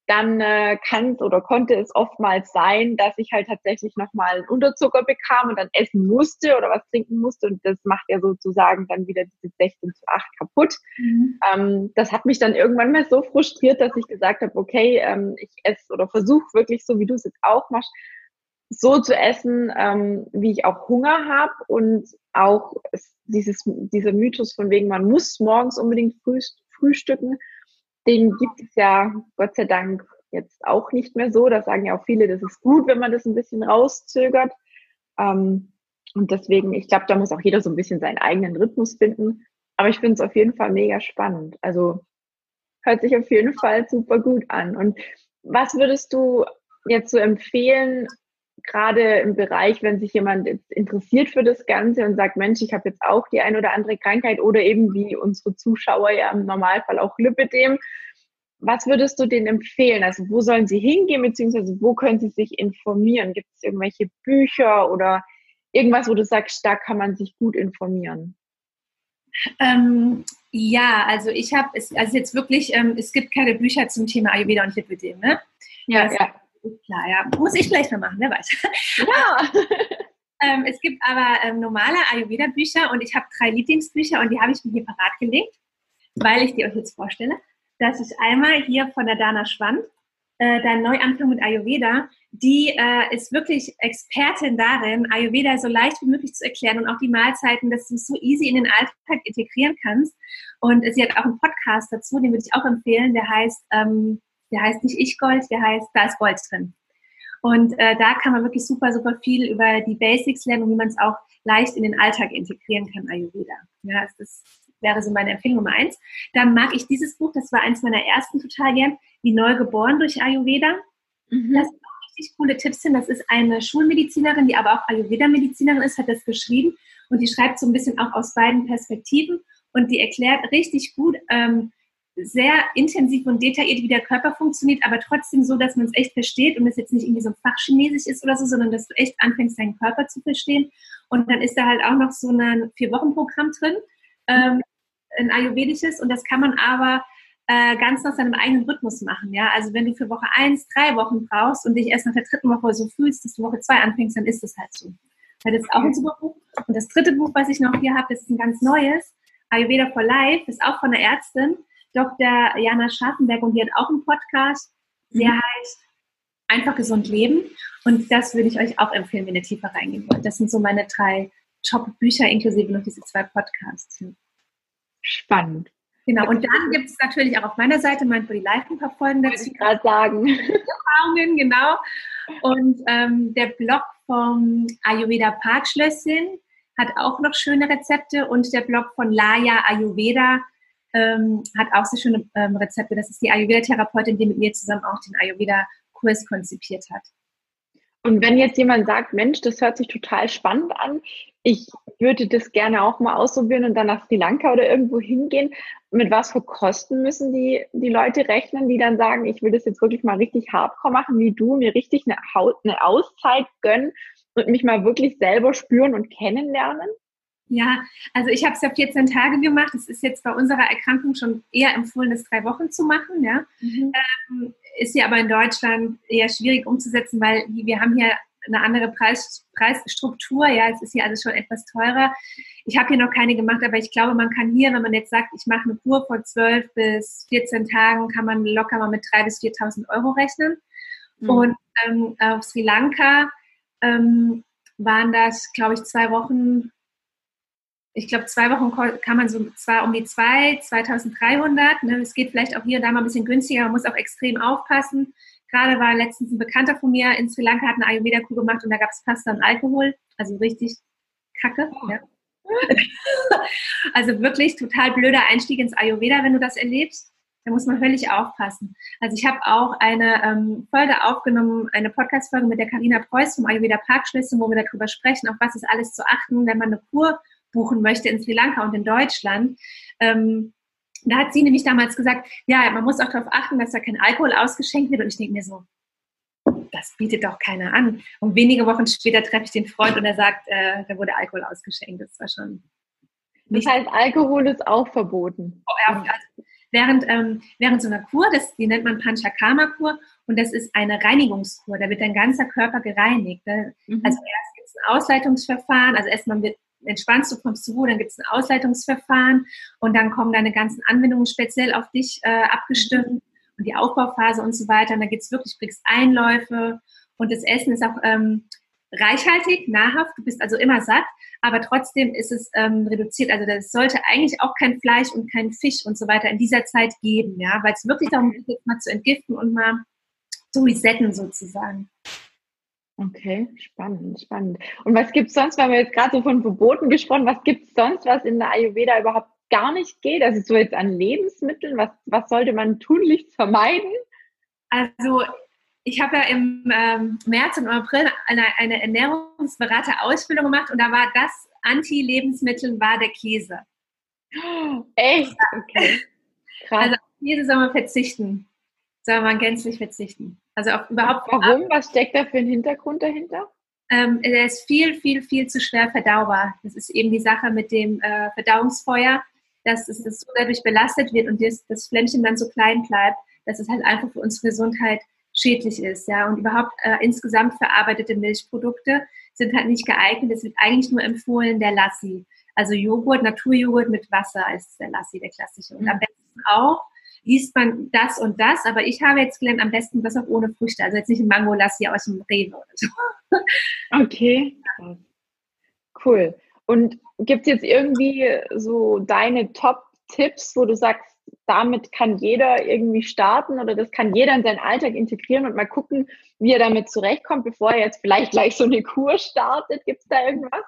dann äh, kann es oder konnte es oftmals sein, dass ich halt tatsächlich nochmal einen Unterzucker bekam und dann essen musste oder was trinken musste. Und das macht ja sozusagen dann wieder diese 16 zu 8 kaputt. Mhm. Ähm, das hat mich dann irgendwann mal so frustriert, dass ich gesagt habe, okay, ähm, ich esse oder versuche wirklich so, wie du es jetzt auch machst, so zu essen, ähm, wie ich auch Hunger habe und auch dieses, dieser Mythos von wegen, man muss morgens unbedingt früh, frühstücken den gibt es ja Gott sei Dank jetzt auch nicht mehr so. Da sagen ja auch viele, das ist gut, wenn man das ein bisschen rauszögert. Ähm, und deswegen, ich glaube, da muss auch jeder so ein bisschen seinen eigenen Rhythmus finden. Aber ich finde es auf jeden Fall mega spannend. Also hört sich auf jeden Fall super gut an. Und was würdest du jetzt so empfehlen, gerade im Bereich, wenn sich jemand interessiert für das Ganze und sagt, Mensch, ich habe jetzt auch die ein oder andere Krankheit oder eben wie unsere Zuschauer ja im Normalfall auch Lipidem. Was würdest du denen empfehlen? Also wo sollen sie hingehen, beziehungsweise wo können sie sich informieren? Gibt es irgendwelche Bücher oder irgendwas, wo du sagst, da kann man sich gut informieren? Ähm, ja, also ich habe, also jetzt wirklich, ähm, es gibt keine Bücher zum Thema Ayurveda und Lipidem, ne? Ja, also, ja klar, ja. Muss ich vielleicht mal machen, wer weiß. Ja. ähm, es gibt aber ähm, normale Ayurveda-Bücher und ich habe drei Lieblingsbücher und die habe ich mir hier parat gelegt, weil ich die euch jetzt vorstelle. Das ist einmal hier von der Dana Schwand, äh, dein Neuanfang mit Ayurveda. Die äh, ist wirklich Expertin darin, Ayurveda so leicht wie möglich zu erklären und auch die Mahlzeiten, dass du es so easy in den Alltag integrieren kannst. Und sie hat auch einen Podcast dazu, den würde ich auch empfehlen, der heißt ähm, der heißt nicht Ich Gold, der heißt Da ist Gold drin. Und äh, da kann man wirklich super, super viel über die Basics lernen und wie man es auch leicht in den Alltag integrieren kann, Ayurveda. Ja, das wäre so meine Empfehlung Nummer eins. Dann mag ich dieses Buch, das war eins meiner ersten total gern, Wie neu geboren durch Ayurveda. Mhm. Das sind auch richtig coole Tipps hin. Das ist eine Schulmedizinerin, die aber auch Ayurveda-Medizinerin ist, hat das geschrieben und die schreibt so ein bisschen auch aus beiden Perspektiven und die erklärt richtig gut, ähm, sehr intensiv und detailliert, wie der Körper funktioniert, aber trotzdem so, dass man es echt versteht und es jetzt nicht irgendwie so ein Fachchinesisch ist oder so, sondern dass du echt anfängst, deinen Körper zu verstehen. Und dann ist da halt auch noch so ein Vier-Wochen-Programm drin, ähm, ein ayurvedisches, und das kann man aber äh, ganz nach seinem eigenen Rhythmus machen. Ja? Also wenn du für Woche eins drei Wochen brauchst und dich erst nach der dritten Woche so fühlst, dass du Woche zwei anfängst, dann ist es halt so. Das ist auch ein super Buch. Und das dritte Buch, was ich noch hier habe, ist ein ganz neues. Ayurveda for Life, ist auch von einer Ärztin. Dr. Jana Scharfenberg und die hat auch einen Podcast, der mhm. heißt Einfach gesund leben. Und das würde ich euch auch empfehlen, wenn ihr tiefer reingehen wollt. Das sind so meine drei Top-Bücher, inklusive noch diese zwei Podcasts. Spannend. Genau, und dann gibt es natürlich auch auf meiner Seite mein Body Life ein paar Folgen dazu. Wollte ich gerade sagen. Erfahrungen, genau. Und ähm, der Blog vom Ayurveda Parkschlösschen hat auch noch schöne Rezepte und der Blog von Laya Ayurveda ähm, hat auch sehr schöne ähm, Rezepte. Das ist die Ayurveda-Therapeutin, die mit mir zusammen auch den Ayurveda-Kurs konzipiert hat. Und wenn jetzt jemand sagt, Mensch, das hört sich total spannend an, ich würde das gerne auch mal ausprobieren und dann nach Sri Lanka oder irgendwo hingehen, mit was für Kosten müssen die, die Leute rechnen, die dann sagen, ich will das jetzt wirklich mal richtig hardcore machen, wie du, mir richtig eine, eine Auszeit gönnen und mich mal wirklich selber spüren und kennenlernen? Ja, also ich habe es ja 14 Tage gemacht. Es ist jetzt bei unserer Erkrankung schon eher empfohlen, das drei Wochen zu machen. Ja. Mhm. Ähm, ist ja aber in Deutschland eher schwierig umzusetzen, weil wir haben hier eine andere Preis, Preisstruktur. Ja, es ist hier alles schon etwas teurer. Ich habe hier noch keine gemacht, aber ich glaube, man kann hier, wenn man jetzt sagt, ich mache eine Kur vor 12 bis 14 Tagen, kann man locker mal mit 3.000 bis 4.000 Euro rechnen. Mhm. Und ähm, auf Sri Lanka ähm, waren das, glaube ich, zwei Wochen ich glaube, zwei Wochen kann man so zwar um die zwei, 2300. Ne? Es geht vielleicht auch hier und da mal ein bisschen günstiger. Man muss auch extrem aufpassen. Gerade war letztens ein Bekannter von mir in Sri Lanka, hat eine Ayurveda-Kur gemacht und da gab es Pasta und Alkohol. Also richtig kacke. Oh. Ja. also wirklich total blöder Einstieg ins Ayurveda, wenn du das erlebst. Da muss man völlig aufpassen. Also ich habe auch eine ähm, Folge aufgenommen, eine Podcast-Folge mit der Karina Preuß vom Ayurveda Parkschlüssel, wo wir darüber sprechen, auf was ist alles zu achten, wenn man eine Kur buchen möchte in Sri Lanka und in Deutschland. Ähm, da hat sie nämlich damals gesagt, ja, man muss auch darauf achten, dass da kein Alkohol ausgeschenkt wird. Und ich denke mir so, das bietet doch keiner an. Und wenige Wochen später treffe ich den Freund und er sagt, äh, da wurde Alkohol ausgeschenkt. Das war schon. Das heißt, Alkohol ist auch verboten. Oh, ja, also während, ähm, während so einer Kur, das, die nennt man Panchakarma-Kur, und das ist eine Reinigungskur. Da wird dein ganzer Körper gereinigt. Ne? Mhm. Also erst gibt es ein Ausleitungsverfahren, also erstmal wird entspannst du, kommst zur Ruhe, dann gibt es ein Ausleitungsverfahren und dann kommen deine ganzen Anwendungen speziell auf dich äh, abgestimmt und die Aufbauphase und so weiter. Und da gibt es wirklich, du kriegst Einläufe und das Essen ist auch ähm, reichhaltig, nahrhaft, du bist also immer satt, aber trotzdem ist es ähm, reduziert. Also das sollte eigentlich auch kein Fleisch und kein Fisch und so weiter in dieser Zeit geben, ja, weil es wirklich darum geht, mal zu entgiften und mal zu resetten sozusagen. Okay, spannend, spannend. Und was gibt es sonst, weil wir jetzt gerade so von Verboten gesprochen, was gibt es sonst, was in der Ayurveda überhaupt gar nicht geht? Also so jetzt an Lebensmitteln, was, was sollte man tunlichst vermeiden? Also ich habe ja im ähm, März und April eine, eine Ernährungsberater-Ausbildung gemacht und da war das Anti-Lebensmittel war der Käse. Echt? Okay. Krass. Also auf Käse soll man verzichten. Soll man gänzlich verzichten. Also auch überhaupt. Warum? Was steckt da für ein Hintergrund dahinter? Ähm, der ist viel, viel, viel zu schwer verdaubar. Das ist eben die Sache mit dem äh, Verdauungsfeuer, dass es das so dadurch belastet wird und das, das Flämmchen dann so klein bleibt, dass es halt einfach für unsere Gesundheit schädlich ist. Ja? Und überhaupt äh, insgesamt verarbeitete Milchprodukte sind halt nicht geeignet. Es wird eigentlich nur empfohlen der Lassi. Also Joghurt, Naturjoghurt mit Wasser ist der Lassi, der klassische. Und am mhm. besten auch liest man das und das, aber ich habe jetzt gelernt, am besten das auch ohne Früchte, also jetzt nicht ein Mango-Lassi aus dem Rewe oder so. Okay, cool. Und gibt es jetzt irgendwie so deine Top-Tipps, wo du sagst, damit kann jeder irgendwie starten oder das kann jeder in seinen Alltag integrieren und mal gucken, wie er damit zurechtkommt, bevor er jetzt vielleicht gleich so eine Kur startet? Gibt es da irgendwas?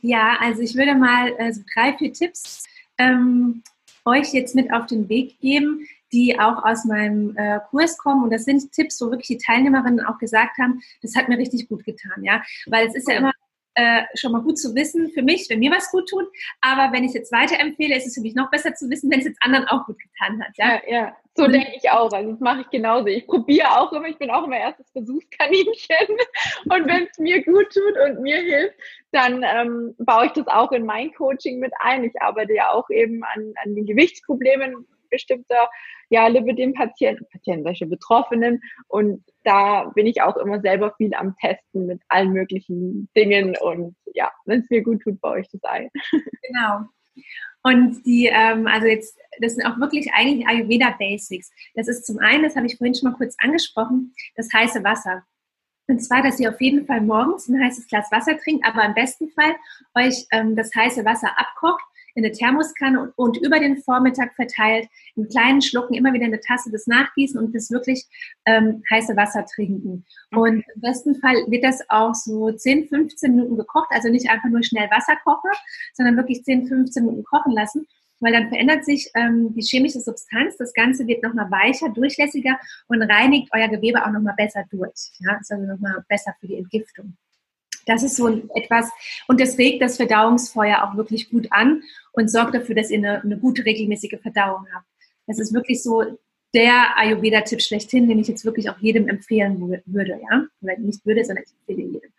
Ja, also ich würde mal äh, so drei, vier Tipps ähm, euch jetzt mit auf den Weg geben, die auch aus meinem äh, Kurs kommen. Und das sind Tipps, wo wirklich die Teilnehmerinnen auch gesagt haben, das hat mir richtig gut getan, ja. Weil es ist ja immer äh, schon mal gut zu wissen für mich, wenn mir was gut tut. Aber wenn ich es jetzt weiterempfehle, ist es für mich noch besser zu wissen, wenn es jetzt anderen auch gut getan hat. Ja, ja, ja. so mhm. denke ich auch. Also das mache ich genauso. Ich probiere auch immer, ich bin auch immer erstes Versuchskaninchen. Und wenn es mir gut tut und mir hilft, dann ähm, baue ich das auch in mein Coaching mit ein. Ich arbeite ja auch eben an, an den Gewichtsproblemen bestimmter ja, Lipidem-Patienten, Patienten, solche Betroffenen. Und da bin ich auch immer selber viel am Testen mit allen möglichen Dingen. Und ja, wenn es mir gut tut, baue ich das ein. Genau. Und die, ähm, also jetzt, das sind auch wirklich eigentlich Ayurveda Basics. Das ist zum einen, das habe ich vorhin schon mal kurz angesprochen, das heiße Wasser. Und zwar, dass ihr auf jeden Fall morgens ein heißes Glas Wasser trinkt, aber im besten Fall euch ähm, das heiße Wasser abkocht in eine Thermoskanne und, über den Vormittag verteilt in kleinen Schlucken immer wieder eine Tasse das nachgießen und das wirklich ähm, heiße Wasser trinken. Und im besten Fall wird das auch so 10, 15 Minuten gekocht, also nicht einfach nur schnell Wasser kochen, sondern wirklich 10, 15 Minuten kochen lassen weil dann verändert sich ähm, die chemische Substanz. Das Ganze wird nochmal weicher, durchlässiger und reinigt euer Gewebe auch nochmal besser durch. Ja, ist also nochmal besser für die Entgiftung. Das ist so etwas, und das regt das Verdauungsfeuer auch wirklich gut an und sorgt dafür, dass ihr eine, eine gute regelmäßige Verdauung habt. Das ist wirklich so der Ayurveda-Tipp schlechthin, den ich jetzt wirklich auch jedem empfehlen würde, ja, oder nicht würde, sondern ich empfehle jedem.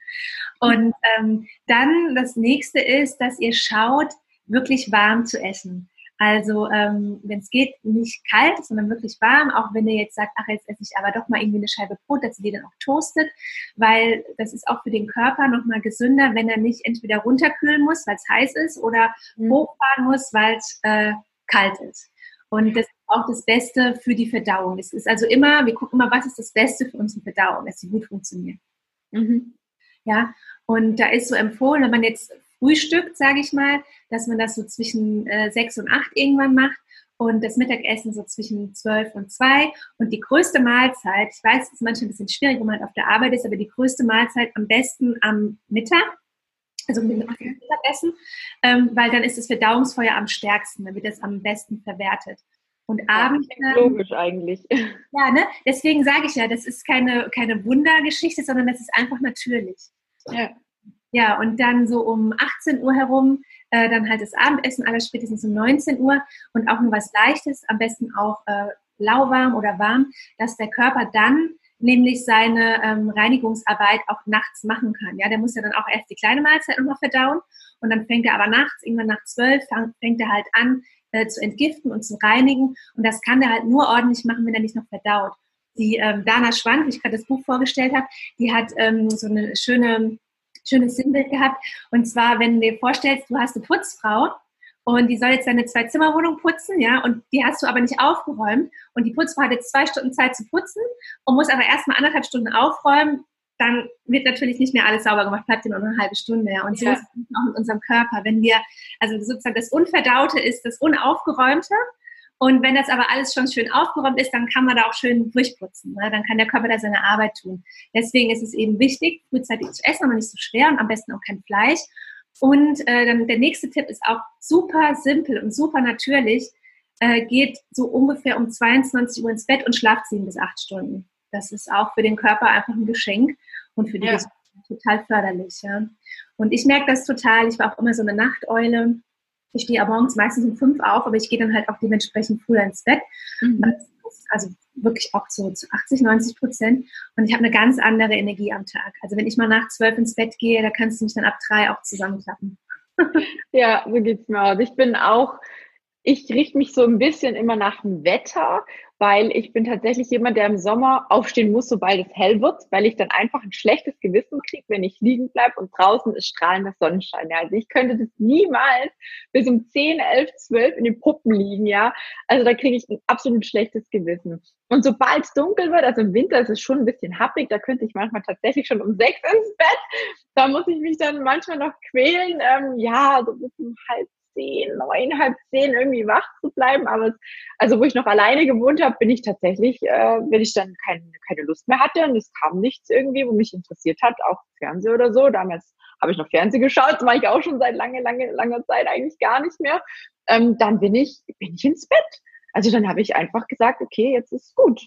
Und ähm, dann das nächste ist, dass ihr schaut, wirklich warm zu essen. Also ähm, wenn es geht, nicht kalt, sondern wirklich warm, auch wenn ihr jetzt sagt, ach, jetzt esse ich aber doch mal irgendwie eine Scheibe Brot, dass ihr die dann auch toastet, weil das ist auch für den Körper nochmal gesünder, wenn er nicht entweder runterkühlen muss, weil es heiß ist, oder mhm. hochfahren muss, weil es äh, kalt ist. Und das ist auch das Beste für die Verdauung. Es ist also immer, wir gucken immer, was ist das Beste für unsere Verdauung, dass sie gut funktioniert. Mhm. Ja, und da ist so empfohlen, wenn man jetzt frühstückt, sage ich mal, dass man das so zwischen äh, sechs und acht irgendwann macht und das Mittagessen so zwischen zwölf und zwei und die größte Mahlzeit, ich weiß, es ist manchmal ein bisschen schwierig, wenn man auf der Arbeit ist, aber die größte Mahlzeit am besten am Mittag, also mit dem Mittagessen, ähm, weil dann ist das Verdauungsfeuer am stärksten, dann wird das am besten verwertet. Und abends. Ja, logisch eigentlich. Ja, ne? Deswegen sage ich ja, das ist keine, keine Wundergeschichte, sondern das ist einfach natürlich. Ja. Ja, und dann so um 18 Uhr herum, äh, dann halt das Abendessen, aller spätestens um 19 Uhr und auch nur was Leichtes, am besten auch äh, lauwarm oder warm, dass der Körper dann nämlich seine ähm, Reinigungsarbeit auch nachts machen kann. Ja, der muss ja dann auch erst die kleine Mahlzeit nochmal verdauen und dann fängt er aber nachts, irgendwann nach zwölf, fängt er halt an äh, zu entgiften und zu reinigen und das kann er halt nur ordentlich machen, wenn er nicht noch verdaut. Die ähm, Dana Schwank, die ich gerade das Buch vorgestellt habe, die hat ähm, so eine schöne schönes Sinnbild gehabt. Und zwar, wenn du dir vorstellst, du hast eine Putzfrau und die soll jetzt deine Zwei-Zimmer-Wohnung putzen, ja, und die hast du aber nicht aufgeräumt. Und die Putzfrau hat jetzt zwei Stunden Zeit zu putzen und muss aber erstmal anderthalb Stunden aufräumen. Dann wird natürlich nicht mehr alles sauber gemacht, bleibt dir nur eine halbe Stunde. Ja. Und so ja. ist es auch mit unserem Körper. Wenn wir, also sozusagen das Unverdaute ist das Unaufgeräumte und wenn das aber alles schon schön aufgeräumt ist, dann kann man da auch schön durchputzen. Ne? Dann kann der Körper da seine Arbeit tun. Deswegen ist es eben wichtig, frühzeitig zu essen, aber nicht so schwer und am besten auch kein Fleisch. Und äh, dann der nächste Tipp ist auch super simpel und super natürlich. Äh, geht so ungefähr um 22 Uhr ins Bett und schlaft sieben bis acht Stunden. Das ist auch für den Körper einfach ein Geschenk und für die ja. total förderlich. Ja. Und ich merke das total. Ich war auch immer so eine Nachteule ich stehe aber morgens meistens um fünf auf, aber ich gehe dann halt auch dementsprechend früher ins Bett. Mhm. Also wirklich auch so zu 80, 90 Prozent. Und ich habe eine ganz andere Energie am Tag. Also wenn ich mal nach zwölf ins Bett gehe, da kannst du mich dann ab drei auch zusammenklappen. ja, so geht's mir auch. Ich bin auch, ich richte mich so ein bisschen immer nach dem Wetter weil ich bin tatsächlich jemand, der im Sommer aufstehen muss, sobald es hell wird, weil ich dann einfach ein schlechtes Gewissen kriege, wenn ich liegen bleibe und draußen ist strahlender Sonnenschein. Ja. Also ich könnte das niemals bis um 10, 11, 12 in den Puppen liegen, ja. Also da kriege ich ein absolut schlechtes Gewissen. Und sobald es dunkel wird, also im Winter ist es schon ein bisschen happig, da könnte ich manchmal tatsächlich schon um sechs ins Bett. Da muss ich mich dann manchmal noch quälen, ähm, ja, so bis um halb zehn, neun, halb zehn irgendwie wach zu bleiben. Aber es, also wo ich noch alleine gewohnt habe, bin ich tatsächlich, äh, wenn ich dann kein, keine Lust mehr hatte und es kam nichts irgendwie, wo mich interessiert hat, auch Fernsehen oder so. Damals habe ich noch Fernsehen geschaut, das mache ich auch schon seit lange, lange, langer Zeit eigentlich gar nicht mehr. Ähm, dann bin ich, bin ich ins Bett. Also dann habe ich einfach gesagt, okay, jetzt ist gut.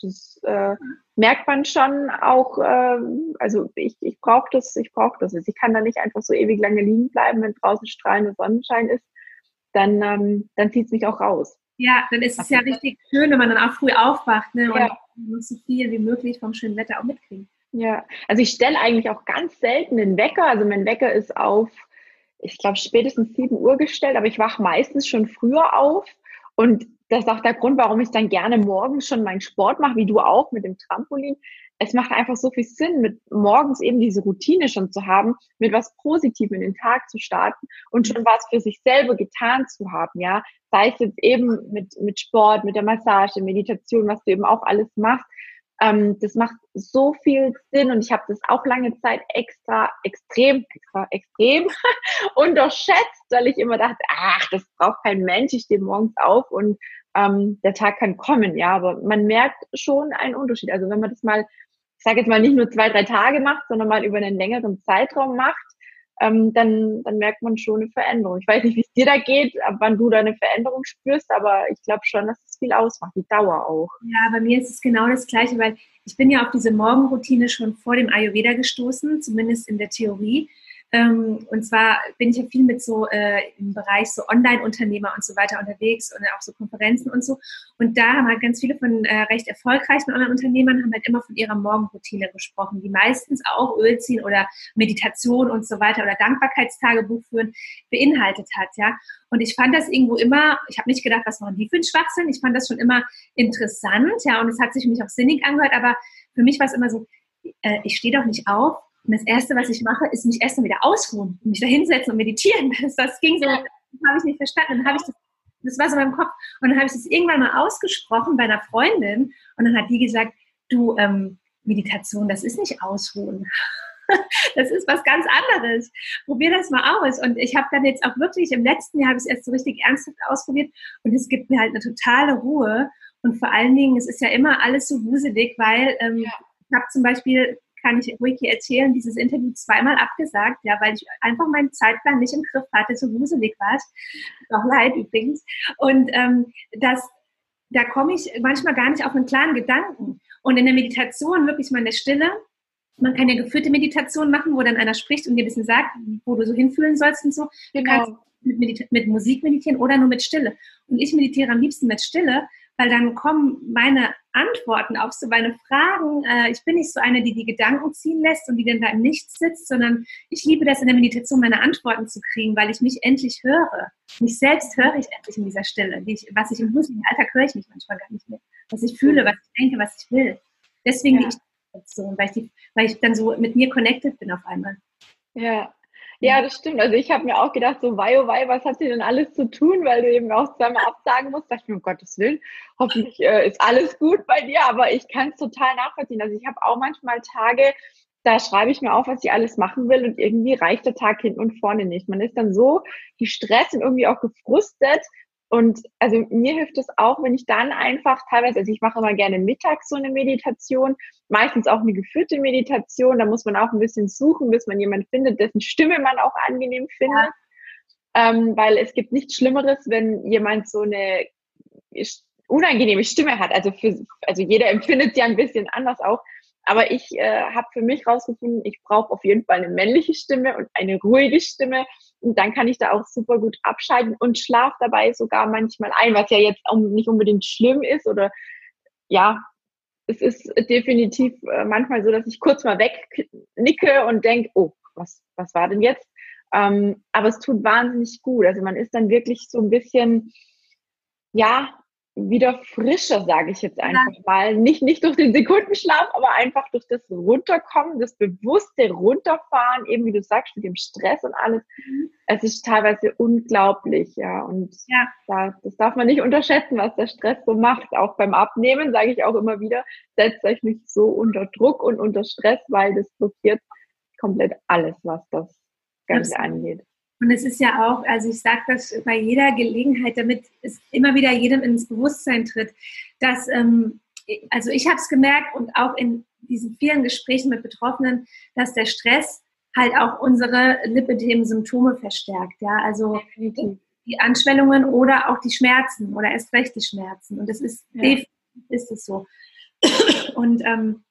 Das äh, merkt man schon auch, äh, also ich, ich brauche das, ich brauche das. Also ich kann da nicht einfach so ewig lange liegen bleiben, wenn draußen strahlender Sonnenschein ist, dann, ähm, dann zieht es mich auch raus. Ja, dann ist es ja richtig schön, wenn man dann auch früh aufwacht ne, ja. und so viel wie möglich vom schönen Wetter auch mitkriegt. Ja, also ich stelle eigentlich auch ganz selten den Wecker. Also mein Wecker ist auf, ich glaube, spätestens 7 Uhr gestellt, aber ich wache meistens schon früher auf. Und das ist auch der Grund, warum ich dann gerne morgens schon meinen Sport mache, wie du auch mit dem Trampolin. Es macht einfach so viel Sinn, mit morgens eben diese Routine schon zu haben, mit was Positivem in den Tag zu starten und schon was für sich selber getan zu haben, ja. Sei es jetzt eben mit, mit Sport, mit der Massage, Meditation, was du eben auch alles machst. Ähm, das macht so viel Sinn und ich habe das auch lange Zeit extra, extrem, extra, extrem unterschätzt, weil ich immer dachte, ach, das braucht kein Mensch, ich stehe morgens auf und ähm, der Tag kann kommen, ja, aber man merkt schon einen Unterschied. Also wenn man das mal, ich sage jetzt mal nicht nur zwei, drei Tage macht, sondern mal über einen längeren Zeitraum macht, ähm, dann, dann merkt man schon eine Veränderung. Ich weiß nicht, wie es dir da geht, ab wann du da eine Veränderung spürst, aber ich glaube schon, dass es viel ausmacht, die Dauer auch. Ja, bei mir ist es genau das Gleiche, weil ich bin ja auf diese Morgenroutine schon vor dem Ayurveda gestoßen, zumindest in der Theorie. Ähm, und zwar bin ich ja viel mit so äh, im Bereich so Online-Unternehmer und so weiter unterwegs und auch so Konferenzen und so. Und da haben halt ganz viele von äh, recht erfolgreichen Online-Unternehmern haben halt immer von ihrer Morgenroutine gesprochen, die meistens auch Öl ziehen oder Meditation und so weiter oder Dankbarkeitstagebuch führen beinhaltet hat, ja. Und ich fand das irgendwo immer, ich habe nicht gedacht, was machen die für ein Schwachsinn. Ich fand das schon immer interessant, ja, und es hat sich für mich auch sinnig angehört, aber für mich war es immer so, äh, ich stehe doch nicht auf und das Erste, was ich mache, ist mich erstmal wieder ausruhen und mich da hinsetzen und meditieren. Das, das ging so, das habe ich nicht verstanden. Dann habe ich das, das war so in meinem Kopf. Und dann habe ich das irgendwann mal ausgesprochen bei einer Freundin und dann hat die gesagt, du, ähm, Meditation, das ist nicht ausruhen. Das ist was ganz anderes. Probier das mal aus. Und ich habe dann jetzt auch wirklich im letzten Jahr habe ich es erst so richtig ernsthaft ausprobiert und es gibt mir halt eine totale Ruhe. Und vor allen Dingen, es ist ja immer alles so wuselig, weil ähm, ja. ich habe zum Beispiel kann ich ruhig hier erzählen, dieses Interview zweimal abgesagt, ja, weil ich einfach meinen Zeitplan nicht im Griff hatte, so wuselig war. Auch leid übrigens. Und ähm, das, da komme ich manchmal gar nicht auf einen klaren Gedanken. Und in der Meditation wirklich mal in der Stille, man kann ja geführte Meditation machen, wo dann einer spricht und dir ein bisschen sagt, wo du so hinfühlen sollst und so. Du genau. kannst mit, mit Musik meditieren oder nur mit Stille. Und ich meditiere am liebsten mit Stille, weil dann kommen meine Antworten auf so meine Fragen. Äh, ich bin nicht so eine, die die Gedanken ziehen lässt und die dann da im Nichts sitzt, sondern ich liebe das in der Meditation, meine Antworten zu kriegen, weil ich mich endlich höre. Mich selbst höre ich endlich in dieser Stille. Ich, was ich im beruflichen Alltag höre ich mich manchmal gar nicht mehr. Was ich fühle, was ich denke, was ich will. Deswegen ja. die Meditation, weil ich, die, weil ich dann so mit mir connected bin auf einmal. Ja, ja, das stimmt. Also ich habe mir auch gedacht, so wei, oh wei, was hat sie denn alles zu tun, weil du eben auch zweimal absagen musst. Da dachte ich mir, um Gottes Willen, hoffentlich äh, ist alles gut bei dir, aber ich kann es total nachvollziehen. Also ich habe auch manchmal Tage, da schreibe ich mir auf, was ich alles machen will und irgendwie reicht der Tag hinten und vorne nicht. Man ist dann so gestresst und irgendwie auch gefrustet und also mir hilft es auch, wenn ich dann einfach teilweise, also ich mache immer gerne mittags so eine Meditation, meistens auch eine geführte Meditation. Da muss man auch ein bisschen suchen, bis man jemanden findet, dessen Stimme man auch angenehm findet. Ja. Ähm, weil es gibt nichts Schlimmeres, wenn jemand so eine unangenehme Stimme hat. Also für, also jeder empfindet sie ein bisschen anders auch. Aber ich äh, habe für mich rausgefunden, ich brauche auf jeden Fall eine männliche Stimme und eine ruhige Stimme. Und dann kann ich da auch super gut abschalten und schlaf dabei sogar manchmal ein, was ja jetzt auch nicht unbedingt schlimm ist oder ja, es ist definitiv äh, manchmal so, dass ich kurz mal wegnicke und denke, oh, was, was war denn jetzt? Ähm, aber es tut wahnsinnig gut. Also man ist dann wirklich so ein bisschen, ja, wieder frischer, sage ich jetzt einfach ja. mal. Nicht, nicht durch den Sekundenschlaf, aber einfach durch das Runterkommen, das bewusste Runterfahren, eben wie du sagst, mit dem Stress und alles. Mhm. Es ist teilweise unglaublich, ja. Und ja. Da, das darf man nicht unterschätzen, was der Stress so macht. Auch beim Abnehmen sage ich auch immer wieder, setzt euch nicht so unter Druck und unter Stress, weil das blockiert komplett alles, was das Ganze Absolut. angeht. Und es ist ja auch, also ich sage das bei jeder Gelegenheit, damit es immer wieder jedem ins Bewusstsein tritt, dass, ähm, also ich habe es gemerkt und auch in diesen vielen Gesprächen mit Betroffenen, dass der Stress halt auch unsere Lipidem-Symptome verstärkt. Ja, also die Anschwellungen oder auch die Schmerzen oder erst recht die Schmerzen. Und das ist ja. ist es so. Und ähm,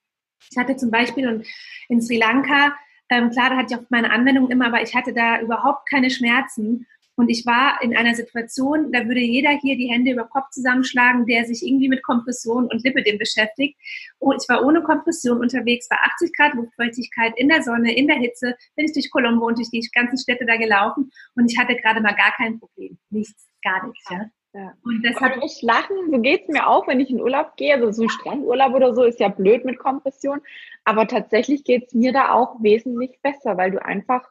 ich hatte zum Beispiel in Sri Lanka ähm, klar, da hatte ich auch meine Anwendung immer, aber ich hatte da überhaupt keine Schmerzen. Und ich war in einer Situation, da würde jeder hier die Hände über Kopf zusammenschlagen, der sich irgendwie mit Kompression und Lipidem beschäftigt. Und ich war ohne Kompression unterwegs, bei 80 Grad Luftfeuchtigkeit, in der Sonne, in der Hitze, bin ich durch Colombo und durch die ganzen Städte da gelaufen und ich hatte gerade mal gar kein Problem. Nichts, gar nichts, ja. Ja. Und deshalb und ich lachen, so geht es mir auch, wenn ich in Urlaub gehe. Also so ein Strandurlaub oder so ist ja blöd mit Kompression. Aber tatsächlich geht es mir da auch wesentlich besser, weil du einfach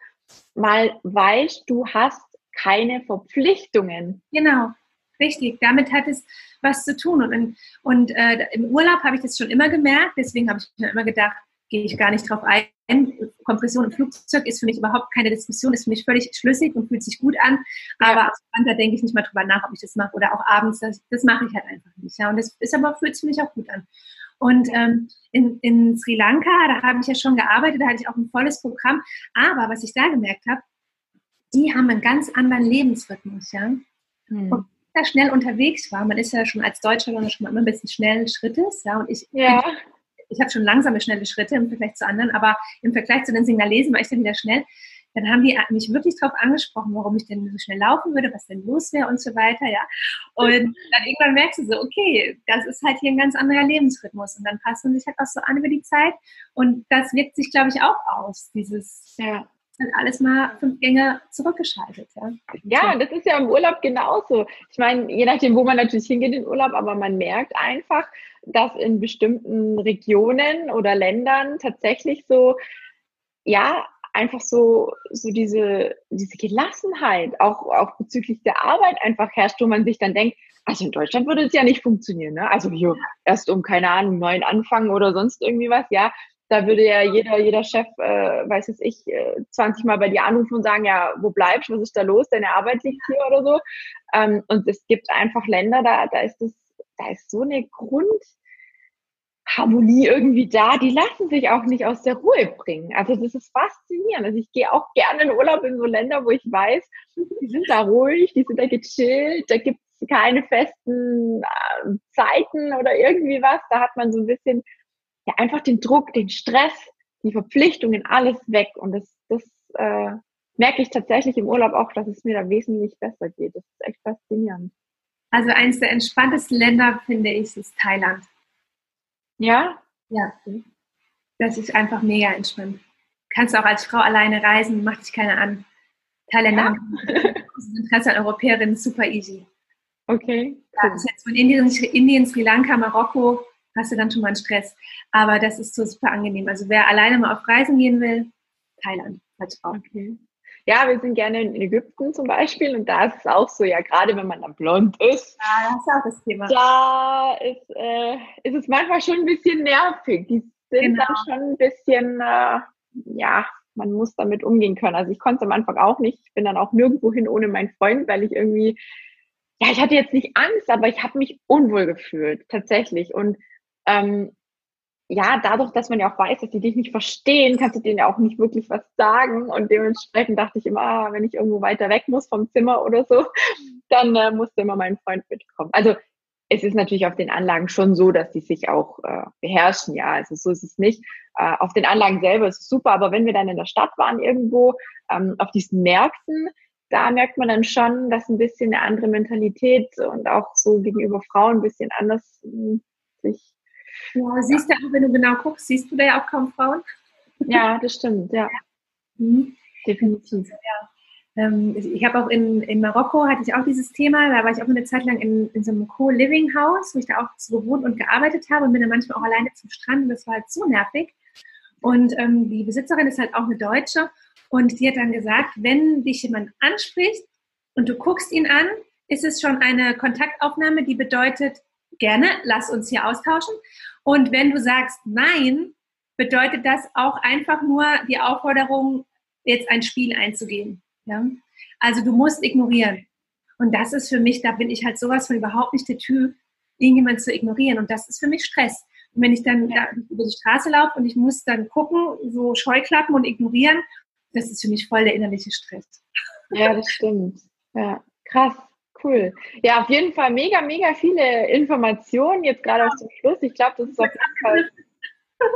mal weißt, du hast keine Verpflichtungen. Genau. Richtig, damit hat es was zu tun. Und, und äh, im Urlaub habe ich das schon immer gemerkt, deswegen habe ich mir immer gedacht, gehe ich gar nicht drauf ein. Kompression im Flugzeug ist für mich überhaupt keine Diskussion, ist für mich völlig schlüssig und fühlt sich gut an. Aber ja. da denke ich nicht mal drüber nach, ob ich das mache oder auch abends. Das, das mache ich halt einfach nicht. Ja, und das ist aber fühlt sich für mich auch gut an. Und ähm, in, in Sri Lanka, da habe ich ja schon gearbeitet, da hatte ich auch ein volles Programm. Aber was ich da gemerkt habe, die haben einen ganz anderen Lebensrhythmus, ja. Hm. Und da schnell unterwegs war, man ist ja schon als Deutscher schon mal immer ein bisschen schnell Schrittes, ja. Und ich, ja. Ich, habe schon langsame, schnelle Schritte im Vergleich zu anderen, aber im Vergleich zu den Singalesen war ich dann wieder schnell. Dann haben die mich wirklich darauf angesprochen, warum ich denn so schnell laufen würde, was denn los wäre und so weiter, ja. Und dann irgendwann merkst du so, okay, das ist halt hier ein ganz anderer Lebensrhythmus. Und dann passt man sich halt auch so an über die Zeit. Und das wirkt sich, glaube ich, auch aus, dieses, ja alles mal fünf Gänge zurückgeschaltet. Ja. ja, das ist ja im Urlaub genauso. Ich meine, je nachdem, wo man natürlich hingeht in Urlaub, aber man merkt einfach, dass in bestimmten Regionen oder Ländern tatsächlich so, ja, einfach so, so diese, diese Gelassenheit, auch, auch bezüglich der Arbeit einfach herrscht, wo man sich dann denkt, also in Deutschland würde es ja nicht funktionieren, ne? Also hier erst um, keine Ahnung, neuen Anfang oder sonst irgendwie was, ja. Da würde ja jeder, jeder Chef, äh, weiß es ich, äh, 20 Mal bei dir anrufen und sagen, ja, wo bleibst du, was ist da los, deine Arbeit liegt hier oder so. Ähm, und es gibt einfach Länder, da, da ist das, da ist so eine Grund, Harmonie irgendwie da, die lassen sich auch nicht aus der Ruhe bringen. Also das ist faszinierend. Also ich gehe auch gerne in Urlaub in so Länder, wo ich weiß, die sind da ruhig, die sind da gechillt, da gibt es keine festen äh, Zeiten oder irgendwie was. Da hat man so ein bisschen ja einfach den Druck, den Stress, die Verpflichtungen, alles weg. Und das, das äh, merke ich tatsächlich im Urlaub auch, dass es mir da wesentlich besser geht. Das ist echt faszinierend. Also eines der entspanntesten Länder, finde ich, ist Thailand. Ja? Ja. Das ist einfach mega entspannt. Kannst auch als Frau alleine reisen, macht dich keiner an. Thailänder ja. Interesse an Europäerinnen super easy. Okay. Ja, das ist jetzt von Indien, Indien, Sri Lanka, Marokko, hast du dann schon mal einen Stress. Aber das ist so super angenehm. Also wer alleine mal auf Reisen gehen will, Thailand. Okay ja, wir sind gerne in Ägypten zum Beispiel und da ist es auch so, ja, gerade wenn man dann blond ist. Ja, das ist auch das Thema. Da ist, äh, ist es manchmal schon ein bisschen nervig. Die sind genau. dann schon ein bisschen, äh, ja, man muss damit umgehen können. Also ich konnte es am Anfang auch nicht. Ich bin dann auch nirgendwo hin ohne meinen Freund, weil ich irgendwie, ja, ich hatte jetzt nicht Angst, aber ich habe mich unwohl gefühlt, tatsächlich. Und ähm, ja, dadurch, dass man ja auch weiß, dass die dich nicht verstehen, kannst du denen ja auch nicht wirklich was sagen. Und dementsprechend dachte ich immer, ah, wenn ich irgendwo weiter weg muss vom Zimmer oder so, dann äh, musste immer mein Freund mitkommen. Also es ist natürlich auf den Anlagen schon so, dass die sich auch äh, beherrschen, ja. Also so ist es nicht. Äh, auf den Anlagen selber ist es super, aber wenn wir dann in der Stadt waren irgendwo, ähm, auf diesen Märkten, da merkt man dann schon, dass ein bisschen eine andere Mentalität und auch so gegenüber Frauen ein bisschen anders mh, hm, sich ja, siehst du auch, wenn du genau guckst, siehst du da ja auch kaum Frauen. Ja, das stimmt, ja. Mhm. Definitiv. Ja. Ähm, ich habe auch in, in Marokko hatte ich auch dieses Thema, da war ich auch eine Zeit lang in, in so einem Co-Living-Haus, wo ich da auch gewohnt und gearbeitet habe und bin dann manchmal auch alleine zum Strand und das war halt so nervig. Und ähm, die Besitzerin ist halt auch eine Deutsche und die hat dann gesagt, wenn dich jemand anspricht und du guckst ihn an, ist es schon eine Kontaktaufnahme, die bedeutet, gerne, lass uns hier austauschen. Und wenn du sagst nein, bedeutet das auch einfach nur die Aufforderung, jetzt ein Spiel einzugehen. Ja? Also du musst ignorieren. Und das ist für mich, da bin ich halt sowas von überhaupt nicht der Typ, irgendjemand zu ignorieren. Und das ist für mich Stress. Und wenn ich dann da über die Straße laufe und ich muss dann gucken, so Scheuklappen und ignorieren, das ist für mich voll der innerliche Stress. Ja, das stimmt. Ja, krass. Cool. Ja, auf jeden Fall mega, mega viele Informationen jetzt gerade ja. zum Schluss. Ich glaube, das ist auf jeden Fall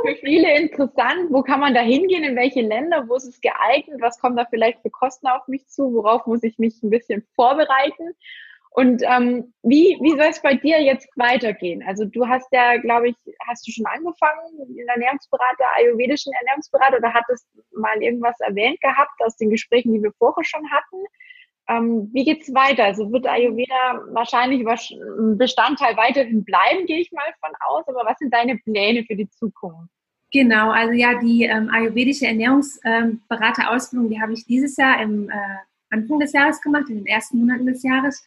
für viele interessant. Wo kann man da hingehen? In welche Länder? Wo ist es geeignet? Was kommt da vielleicht für Kosten auf mich zu? Worauf muss ich mich ein bisschen vorbereiten? Und ähm, wie, wie soll es bei dir jetzt weitergehen? Also du hast ja, glaube ich, hast du schon angefangen, in Ernährungsberater, ayurvedischen Ernährungsberater oder hattest mal irgendwas erwähnt gehabt aus den Gesprächen, die wir vorher schon hatten? Ähm, wie geht's weiter? Also wird Ayurveda wahrscheinlich ein Bestandteil weiterhin bleiben, gehe ich mal von aus. Aber was sind deine Pläne für die Zukunft? Genau, also ja, die ähm, ayurvedische Ernährungsberaterausbildung, ähm, die habe ich dieses Jahr im äh, Anfang des Jahres gemacht, in den ersten Monaten des Jahres.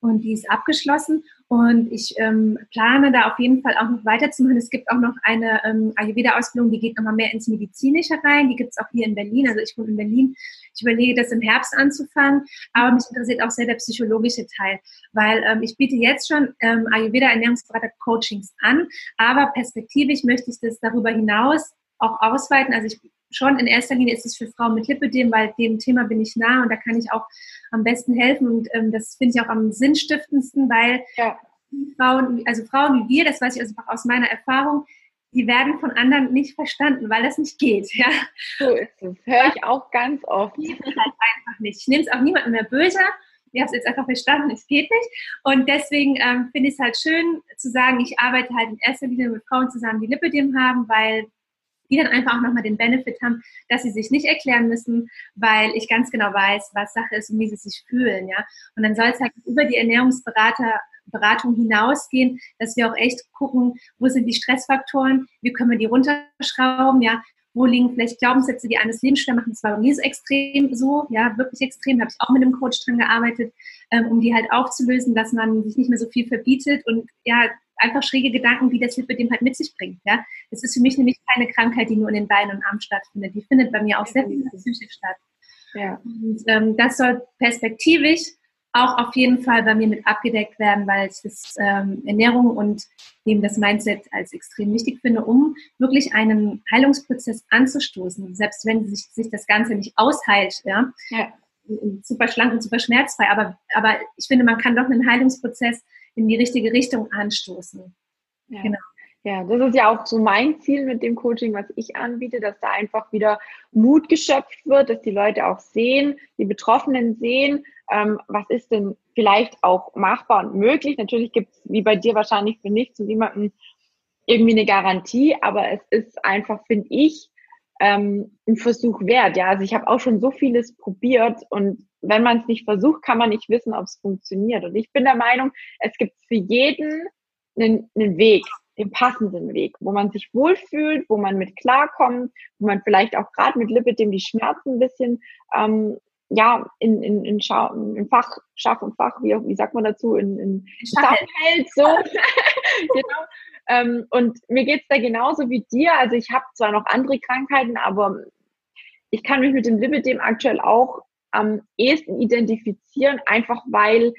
und die ist abgeschlossen. Und ich ähm, plane da auf jeden Fall auch noch weiterzumachen. Es gibt auch noch eine ähm, Ayurveda-Ausbildung, die geht nochmal mehr ins Medizinische rein. Die gibt es auch hier in Berlin. Also ich wohne in Berlin. Ich überlege, das im Herbst anzufangen. Aber mich interessiert auch sehr der psychologische Teil, weil ähm, ich biete jetzt schon ähm, Ayurveda-Ernährungsberater-Coachings an. Aber perspektivisch möchte ich das darüber hinaus auch ausweiten. Also ich schon in erster Linie ist es für Frauen mit Lipödem, weil dem Thema bin ich nah und da kann ich auch am besten helfen und ähm, das finde ich auch am sinnstiftendsten, weil ja. Frauen, also Frauen wie wir, das weiß ich also aus meiner Erfahrung, die werden von anderen nicht verstanden, weil das nicht geht. Ja? So ist es. Höre ich auch ganz oft. Geht halt einfach nicht. Ich nehme es auch niemandem mehr böse. Ich habe es jetzt einfach verstanden, es geht nicht. Und deswegen ähm, finde ich es halt schön zu sagen, ich arbeite halt in erster Linie mit Frauen zusammen, die Lipödem haben, weil die dann einfach auch nochmal den Benefit haben, dass sie sich nicht erklären müssen, weil ich ganz genau weiß, was Sache ist und wie sie sich fühlen, ja. Und dann soll es halt über die Ernährungsberater Beratung hinausgehen, dass wir auch echt gucken, wo sind die Stressfaktoren, wie können wir die runterschrauben, ja, wo liegen vielleicht Glaubenssätze, die eines Lebens schwer machen. Das war bei mir so extrem so, ja, wirklich extrem. Da habe ich auch mit einem Coach dran gearbeitet, ähm, um die halt aufzulösen, dass man sich nicht mehr so viel verbietet und ja, einfach schräge Gedanken, die das Lipödem halt mit sich bringt. Ja? Es ist für mich nämlich keine Krankheit, die nur in den Beinen und Armen stattfindet. Die findet bei mir auch sehr viel psychisch statt. Ja. Und ähm, das soll perspektivisch auch auf jeden Fall bei mir mit abgedeckt werden, weil ich das ähm, Ernährung und eben das Mindset als extrem wichtig finde, um wirklich einen Heilungsprozess anzustoßen, selbst wenn sich, sich das Ganze nicht ausheilt, ja? ja. super schlank und super schmerzfrei, aber, aber ich finde, man kann doch einen Heilungsprozess in die richtige Richtung anstoßen. Ja. Genau. Ja, das ist ja auch so mein Ziel mit dem Coaching, was ich anbiete, dass da einfach wieder Mut geschöpft wird, dass die Leute auch sehen, die Betroffenen sehen, ähm, was ist denn vielleicht auch machbar und möglich. Natürlich gibt es, wie bei dir wahrscheinlich für nichts und niemandem irgendwie eine Garantie, aber es ist einfach, finde ich, ähm, ein Versuch wert. Ja, also ich habe auch schon so vieles probiert und wenn man es nicht versucht, kann man nicht wissen, ob es funktioniert. Und ich bin der Meinung, es gibt für jeden einen, einen Weg, den passenden Weg, wo man sich wohlfühlt, wo man mit klarkommt, wo man vielleicht auch gerade mit Lipidem die Schmerzen ein bisschen ähm, ja, in, in, in, Scha in Fach, Schach und Fach, wie, wie sagt man dazu, in, in Schach hält, so. genau. Ähm, und mir geht's da genauso wie dir. Also ich habe zwar noch andere Krankheiten, aber ich kann mich mit dem Lipidem aktuell auch am ehesten identifizieren, einfach weil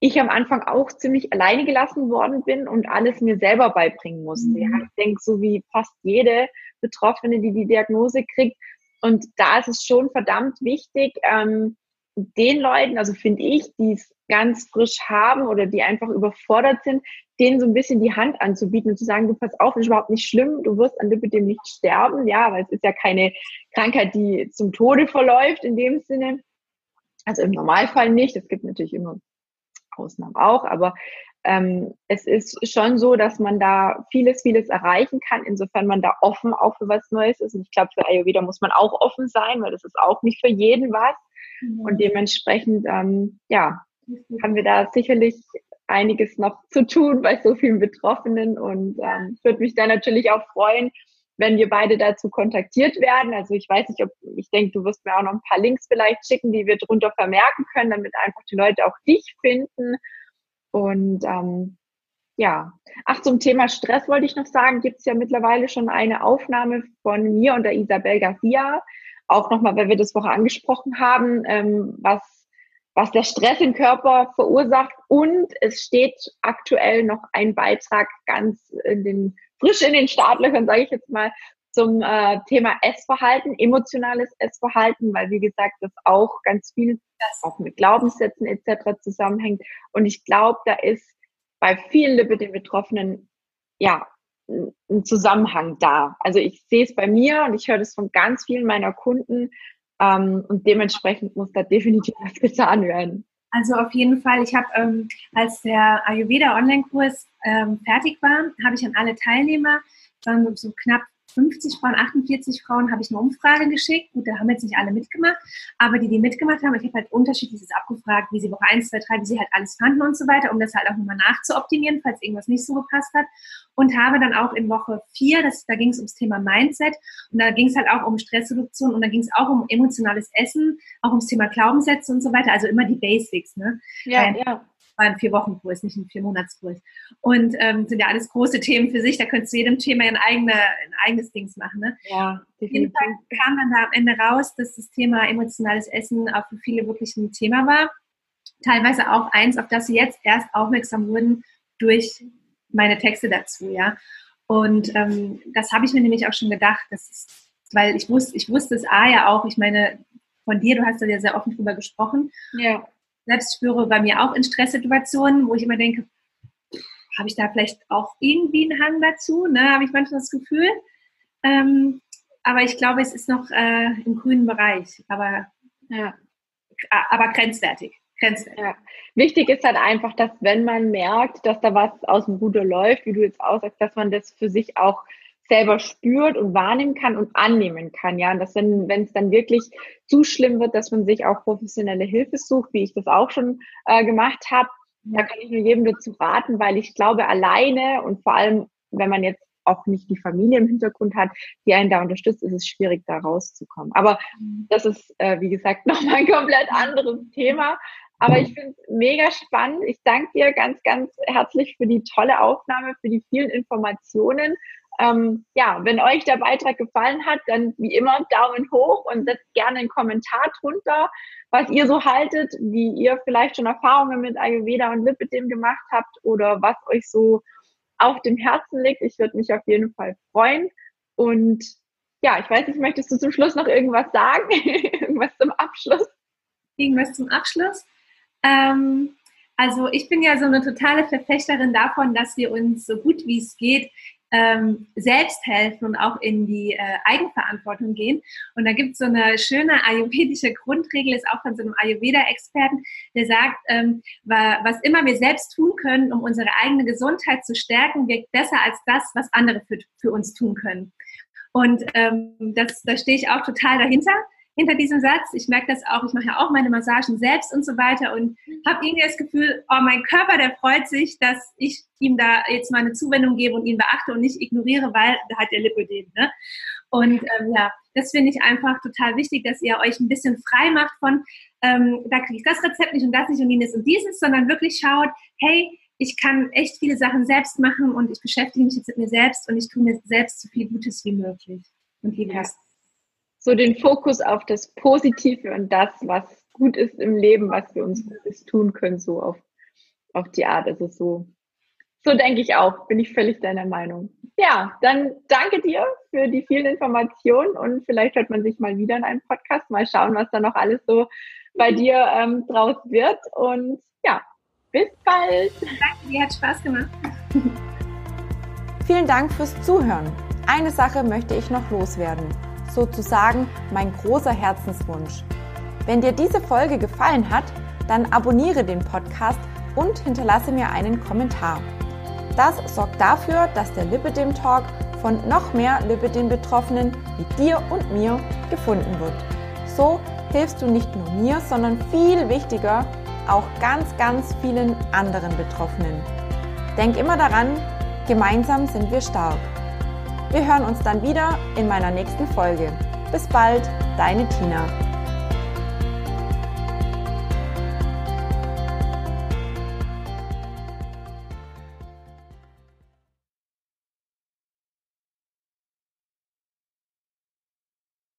ich am Anfang auch ziemlich alleine gelassen worden bin und alles mir selber beibringen musste. Mhm. Ja, ich denke, so wie fast jede Betroffene, die die Diagnose kriegt. Und da ist es schon verdammt wichtig, ähm, den Leuten, also finde ich, die es ganz frisch haben oder die einfach überfordert sind, denen so ein bisschen die Hand anzubieten und zu sagen, du pass auf, ist überhaupt nicht schlimm, du wirst an Lipidem nicht sterben, ja, weil es ist ja keine Krankheit, die zum Tode verläuft in dem Sinne. Also im Normalfall nicht. Es gibt natürlich immer Ausnahmen auch, aber ähm, es ist schon so, dass man da vieles, vieles erreichen kann, insofern man da offen auch für was Neues ist. Und ich glaube, für Ayurveda muss man auch offen sein, weil das ist auch nicht für jeden was. Mhm. Und dementsprechend, ähm, ja, haben wir da sicherlich einiges noch zu tun bei so vielen Betroffenen und ähm, würde mich da natürlich auch freuen, wenn wir beide dazu kontaktiert werden. Also ich weiß nicht, ob ich denke, du wirst mir auch noch ein paar Links vielleicht schicken, die wir drunter vermerken können, damit einfach die Leute auch dich finden. Und ähm, ja, ach, zum Thema Stress wollte ich noch sagen, gibt es ja mittlerweile schon eine Aufnahme von mir und der Isabel Garcia. Auch nochmal, weil wir das vorher angesprochen haben, ähm, was was der Stress im Körper verursacht. Und es steht aktuell noch ein Beitrag ganz in den, frisch in den Startlöchern, sage ich jetzt mal, zum äh, Thema Essverhalten, emotionales Essverhalten, weil wie gesagt, das auch ganz viel auch mit Glaubenssätzen etc. zusammenhängt. Und ich glaube, da ist bei vielen den Betroffenen ja ein Zusammenhang da. Also ich sehe es bei mir und ich höre das von ganz vielen meiner Kunden, ähm, und dementsprechend muss da definitiv was getan werden. Also auf jeden Fall, ich habe, ähm, als der Ayurveda Online-Kurs ähm, fertig war, habe ich an alle Teilnehmer, waren so knapp 50 Frauen, 48 Frauen habe ich eine Umfrage geschickt. Gut, da haben jetzt nicht alle mitgemacht, aber die, die mitgemacht haben, ich habe halt unterschiedliches abgefragt, wie sie Woche 1, 2, 3, wie sie halt alles fanden und so weiter, um das halt auch nochmal nachzuoptimieren, falls irgendwas nicht so gepasst hat. Und habe dann auch in Woche 4, das, da ging es ums Thema Mindset und da ging es halt auch um Stressreduktion und da ging es auch um emotionales Essen, auch ums Thema Glaubenssätze und so weiter, also immer die Basics. Ne? Ja, Weil, ja war ein Vier-Wochen-Kurs, nicht ein Vier-Monats-Kurs. Und ähm, sind ja alles große Themen für sich, da könntest du jedem Thema ein, eigene, ein eigenes Dings machen. Ne? Ja, definitiv. Auf jeden Fall kam dann da am Ende raus, dass das Thema emotionales Essen auch für viele wirklich ein Thema war. Teilweise auch eins, auf das sie jetzt erst aufmerksam wurden durch meine Texte dazu, ja. Und ähm, das habe ich mir nämlich auch schon gedacht, ist, weil ich wusste, ich wusste es A ja auch, ich meine, von dir, du hast da ja sehr offen drüber gesprochen. Ja. Selbst spüre bei mir auch in Stresssituationen, wo ich immer denke, habe ich da vielleicht auch irgendwie einen Hang dazu? Ne? Habe ich manchmal das Gefühl. Ähm, aber ich glaube, es ist noch äh, im grünen Bereich, aber, ja. aber grenzwertig. grenzwertig. Ja. Wichtig ist halt einfach, dass wenn man merkt, dass da was aus dem Ruder läuft, wie du jetzt aussagst, dass man das für sich auch selber spürt und wahrnehmen kann und annehmen kann, ja. Und dass wenn, wenn es dann wirklich zu schlimm wird, dass man sich auch professionelle Hilfe sucht, wie ich das auch schon äh, gemacht habe. Da kann ich nur jedem dazu raten, weil ich glaube, alleine und vor allem, wenn man jetzt auch nicht die Familie im Hintergrund hat, die einen da unterstützt, ist es schwierig, da rauszukommen. Aber das ist, äh, wie gesagt, nochmal ein komplett anderes Thema. Aber ich finde es mega spannend. Ich danke dir ganz, ganz herzlich für die tolle Aufnahme, für die vielen Informationen ähm, ja, wenn euch der Beitrag gefallen hat, dann wie immer Daumen hoch und setzt gerne einen Kommentar drunter, was ihr so haltet, wie ihr vielleicht schon Erfahrungen mit Ayurveda und Lipidem gemacht habt oder was euch so auf dem Herzen liegt. Ich würde mich auf jeden Fall freuen. Und ja, ich weiß nicht, möchtest du zum Schluss noch irgendwas sagen? irgendwas zum Abschluss? Irgendwas zum Abschluss? Ähm, also ich bin ja so eine totale Verfechterin davon, dass wir uns so gut wie es geht ähm, selbst helfen und auch in die äh, Eigenverantwortung gehen. Und da gibt es so eine schöne ayurvedische Grundregel, ist auch von so einem Ayurveda-Experten, der sagt, ähm, was immer wir selbst tun können, um unsere eigene Gesundheit zu stärken, wirkt besser als das, was andere für, für uns tun können. Und ähm, das, da stehe ich auch total dahinter hinter diesem Satz. Ich merke das auch, ich mache ja auch meine Massagen selbst und so weiter und habe irgendwie das Gefühl, oh, mein Körper, der freut sich, dass ich ihm da jetzt mal eine Zuwendung gebe und ihn beachte und nicht ignoriere, weil da hat der Lipödem. Ne? Und ähm, ja, das finde ich einfach total wichtig, dass ihr euch ein bisschen frei macht von, ähm, da kriege ich das Rezept nicht und das nicht und jenes und dieses, sondern wirklich schaut, hey, ich kann echt viele Sachen selbst machen und ich beschäftige mich jetzt mit mir selbst und ich tue mir selbst so viel Gutes wie möglich. Und liebe ja so den Fokus auf das Positive und das, was gut ist im Leben, was wir uns Gutes tun können, so auf, auf die Art. Also so, so denke ich auch, bin ich völlig deiner Meinung. Ja, dann danke dir für die vielen Informationen und vielleicht hört man sich mal wieder in einem Podcast, mal schauen, was da noch alles so bei dir ähm, draus wird. Und ja, bis bald. Danke, dir hat Spaß gemacht. Vielen Dank fürs Zuhören. Eine Sache möchte ich noch loswerden sozusagen mein großer Herzenswunsch. Wenn dir diese Folge gefallen hat, dann abonniere den Podcast und hinterlasse mir einen Kommentar. Das sorgt dafür, dass der Lipidem Talk von noch mehr Lipidem-Betroffenen wie dir und mir gefunden wird. So hilfst du nicht nur mir, sondern viel wichtiger auch ganz, ganz vielen anderen Betroffenen. Denk immer daran, gemeinsam sind wir stark. Wir hören uns dann wieder in meiner nächsten Folge. Bis bald, deine Tina.